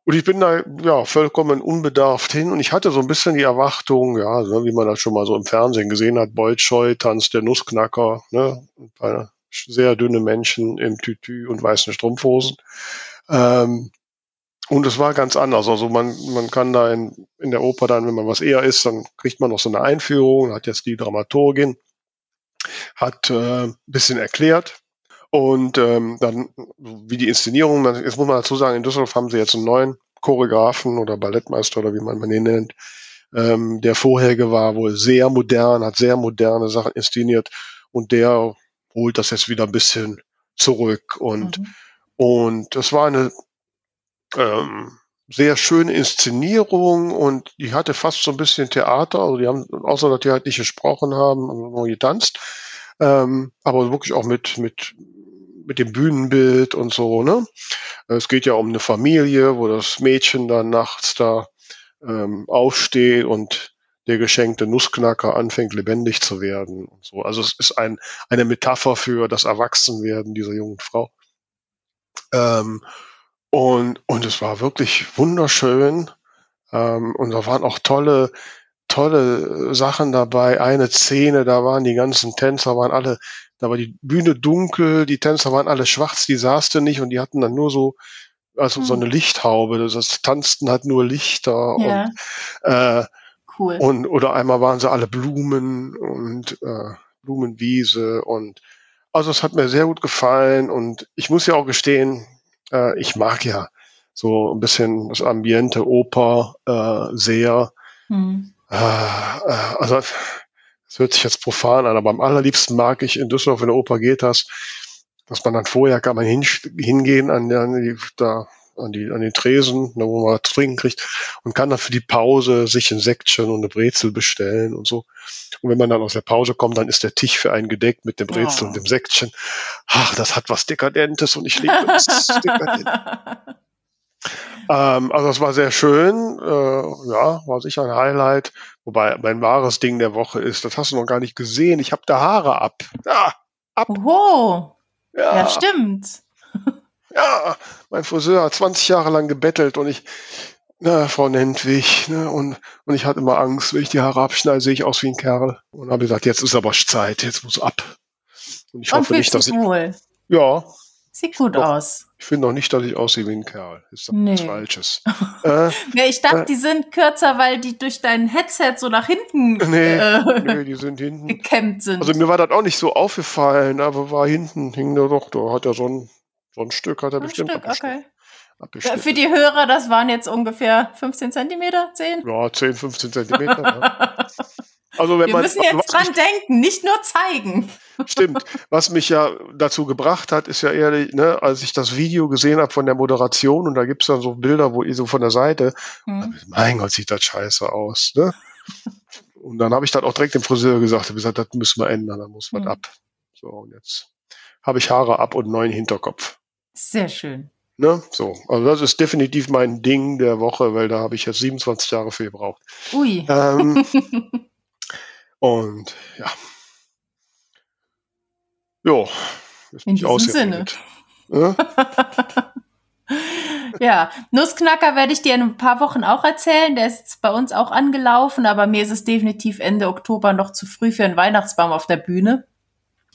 Und ich bin da ja vollkommen unbedarft hin und ich hatte so ein bisschen die Erwartung, ja, so, wie man das schon mal so im Fernsehen gesehen hat, Boltscheu, Tanz der Nussknacker, ne, sehr dünne Menschen im Tütü und weißen Strumpfhosen. Ähm, und es war ganz anders. Also man, man kann da in, in der Oper dann, wenn man was eher ist, dann kriegt man noch so eine Einführung, hat jetzt die Dramaturgin, hat äh, ein bisschen erklärt. Und ähm, dann, wie die Inszenierung, jetzt muss man dazu sagen, in Düsseldorf haben sie jetzt einen neuen Choreografen oder Ballettmeister oder wie man ihn nennt. Ähm, der vorherige war wohl sehr modern, hat sehr moderne Sachen inszeniert und der holt das jetzt wieder ein bisschen zurück und mhm. und das war eine ähm, sehr schöne Inszenierung und die hatte fast so ein bisschen Theater. Also die haben, außer dass die halt nicht gesprochen haben, nur getanzt, ähm, aber wirklich auch mit, mit, mit dem Bühnenbild und so, ne? Es geht ja um eine Familie, wo das Mädchen dann nachts da ähm, aufsteht und der geschenkte Nussknacker anfängt lebendig zu werden und so. Also es ist ein, eine Metapher für das Erwachsenwerden dieser jungen Frau. Ähm, und, und es war wirklich wunderschön. Ähm, und da waren auch tolle, tolle Sachen dabei. Eine Szene, da waren die ganzen Tänzer, waren alle, da war die Bühne dunkel, die Tänzer waren alle schwarz, die saßen nicht und die hatten dann nur so, also hm. so eine Lichthaube. Das tanzten halt nur Lichter ja. und äh, cool. Und oder einmal waren sie alle Blumen und äh, Blumenwiese und also es hat mir sehr gut gefallen und ich muss ja auch gestehen, äh, ich mag ja so ein bisschen das Ambiente Oper äh, sehr. Mhm. Äh, also es hört sich jetzt profan an, aber am allerliebsten mag ich in Düsseldorf, wenn der Oper geht, das, dass man dann vorher kann man hin, hingehen an, der, an die, da an, die, an den Tresen, da wo man was trinken kriegt und kann dann für die Pause sich ein Säckchen und eine Brezel bestellen und so. Und wenn man dann aus der Pause kommt, dann ist der Tisch für einen gedeckt mit dem Brezel oh. und dem Säckchen. Ach, das hat was Dekadentes und ich liebe es. ähm, also es war sehr schön, äh, ja, war sicher ein Highlight. Wobei mein wahres Ding der Woche ist, das hast du noch gar nicht gesehen, ich habe da Haare ab. Ja, ab. Oho. Ja, ja stimmt ja, mein Friseur hat 20 Jahre lang gebettelt und ich, na, Frau Nentwig, ne, und, und ich hatte immer Angst, wenn ich die Haare abschneide, sehe ich aus wie ein Kerl. Und habe gesagt, jetzt ist aber Zeit, jetzt muss ab. Und ich und hoffe nicht, dass ich. Wohl? Ja. Sieht gut doch, aus. Ich finde noch nicht, dass ich aussehe wie ein Kerl. Ist doch nee. Falsches. äh, nee, ich dachte, äh, die sind kürzer, weil die durch dein Headset so nach hinten nee, äh, nee, die sind hinten. gekämmt sind. Also mir war das auch nicht so aufgefallen, aber war hinten, hing der doch, da hat er so ein so ein Stück hat er ein bestimmt Stück, okay. Für die Hörer, das waren jetzt ungefähr 15 Zentimeter, 10? Ja, 10, 15 Zentimeter. ja. Also wenn Wir man, müssen jetzt dran mich, denken, nicht nur zeigen. Stimmt. Was mich ja dazu gebracht hat, ist ja ehrlich, ne, als ich das Video gesehen habe von der Moderation und da gibt's dann so Bilder, wo ich so von der Seite, hm. mein Gott, sieht das scheiße aus. Ne? und dann habe ich dann auch direkt dem Friseur gesagt, ich gesagt, das müssen wir ändern, da muss was hm. ab. So, und jetzt habe ich Haare ab und neuen Hinterkopf. Sehr schön. Ne? So, also das ist definitiv mein Ding der Woche, weil da habe ich jetzt 27 Jahre für gebraucht. Ui. Ähm, und ja. Jo. In diesem Sinne. Ja? ja, Nussknacker werde ich dir in ein paar Wochen auch erzählen. Der ist bei uns auch angelaufen, aber mir ist es definitiv Ende Oktober noch zu früh für einen Weihnachtsbaum auf der Bühne.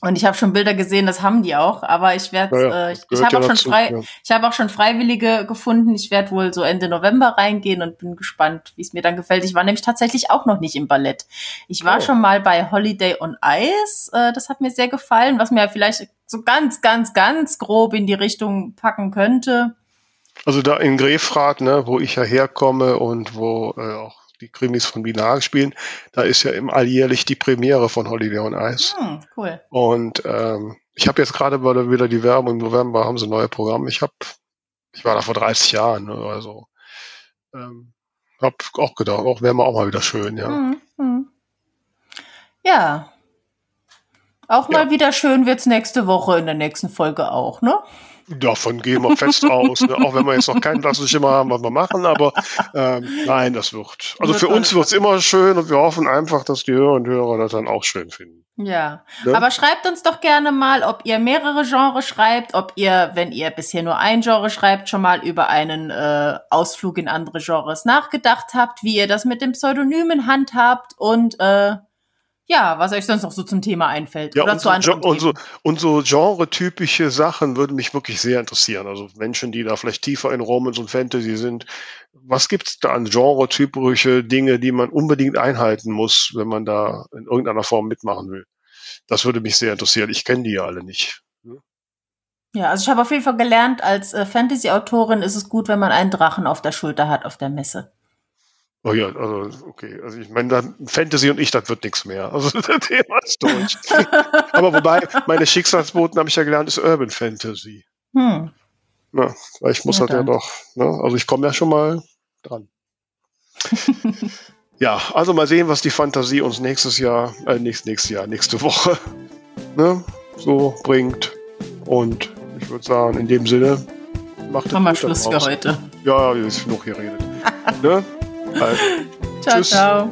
Und ich habe schon Bilder gesehen, das haben die auch, aber ich werde, ja, äh, ich, ich habe ja auch schon frei, ja. ich habe auch schon Freiwillige gefunden. Ich werde wohl so Ende November reingehen und bin gespannt, wie es mir dann gefällt. Ich war nämlich tatsächlich auch noch nicht im Ballett. Ich war oh. schon mal bei Holiday on Ice, äh, das hat mir sehr gefallen, was mir vielleicht so ganz, ganz, ganz grob in die Richtung packen könnte. Also da in Grefrath, ne, wo ich ja herkomme und wo äh, auch die Krimis von Binar spielen. Da ist ja im alljährlich die Premiere von Holiday on Ice. Hm, cool. Und ähm, ich habe jetzt gerade wieder die Werbung im November haben sie ein neues Programm. Ich habe, ich war da vor 30 Jahren ne, oder so. Ähm, hab auch gedacht, auch wäre mal auch mal wieder schön, ja. Hm, hm. Ja. Auch mal ja. wieder schön wird's nächste Woche in der nächsten Folge auch, ne? Davon gehen wir fest aus. Ne? Auch wenn wir jetzt noch kein Klassenschimmer haben, was wir machen, aber ähm, nein, das wird. Also für uns wird es immer schön und wir hoffen einfach, dass die Hörer und Hörer das dann auch schön finden. Ja, ne? aber schreibt uns doch gerne mal, ob ihr mehrere Genres schreibt, ob ihr, wenn ihr bisher nur ein Genre schreibt, schon mal über einen äh, Ausflug in andere Genres nachgedacht habt, wie ihr das mit dem Pseudonymen handhabt und äh, ja, was euch sonst noch so zum Thema einfällt. Ja, oder und, zu so, und, so, und so genre-typische Sachen würden mich wirklich sehr interessieren. Also Menschen, die da vielleicht tiefer in Romans und Fantasy sind. Was gibt's da an genre-typische Dinge, die man unbedingt einhalten muss, wenn man da in irgendeiner Form mitmachen will? Das würde mich sehr interessieren. Ich kenne die ja alle nicht. Ja, also ich habe auf jeden Fall gelernt, als äh, Fantasy-Autorin ist es gut, wenn man einen Drachen auf der Schulter hat auf der Messe. Oh ja, also okay. Also ich meine, dann Fantasy und ich, das wird nichts mehr. Also das Thema ist durch. Aber wobei, meine Schicksalsboten, habe ich ja gelernt, ist Urban Fantasy. Hm. Na, weil ich muss Ja, halt ja dann. doch. Ne? Also ich komme ja schon mal dran. ja, also mal sehen, was die Fantasie uns nächstes Jahr, äh, nächstes, nächstes Jahr, nächste Woche ne, so bringt. Und ich würde sagen, in dem Sinne, macht es Machen wir Schluss für heute. Ja, jetzt ist genug geredet. ne? bald. Ciao, Tschüss. ciao.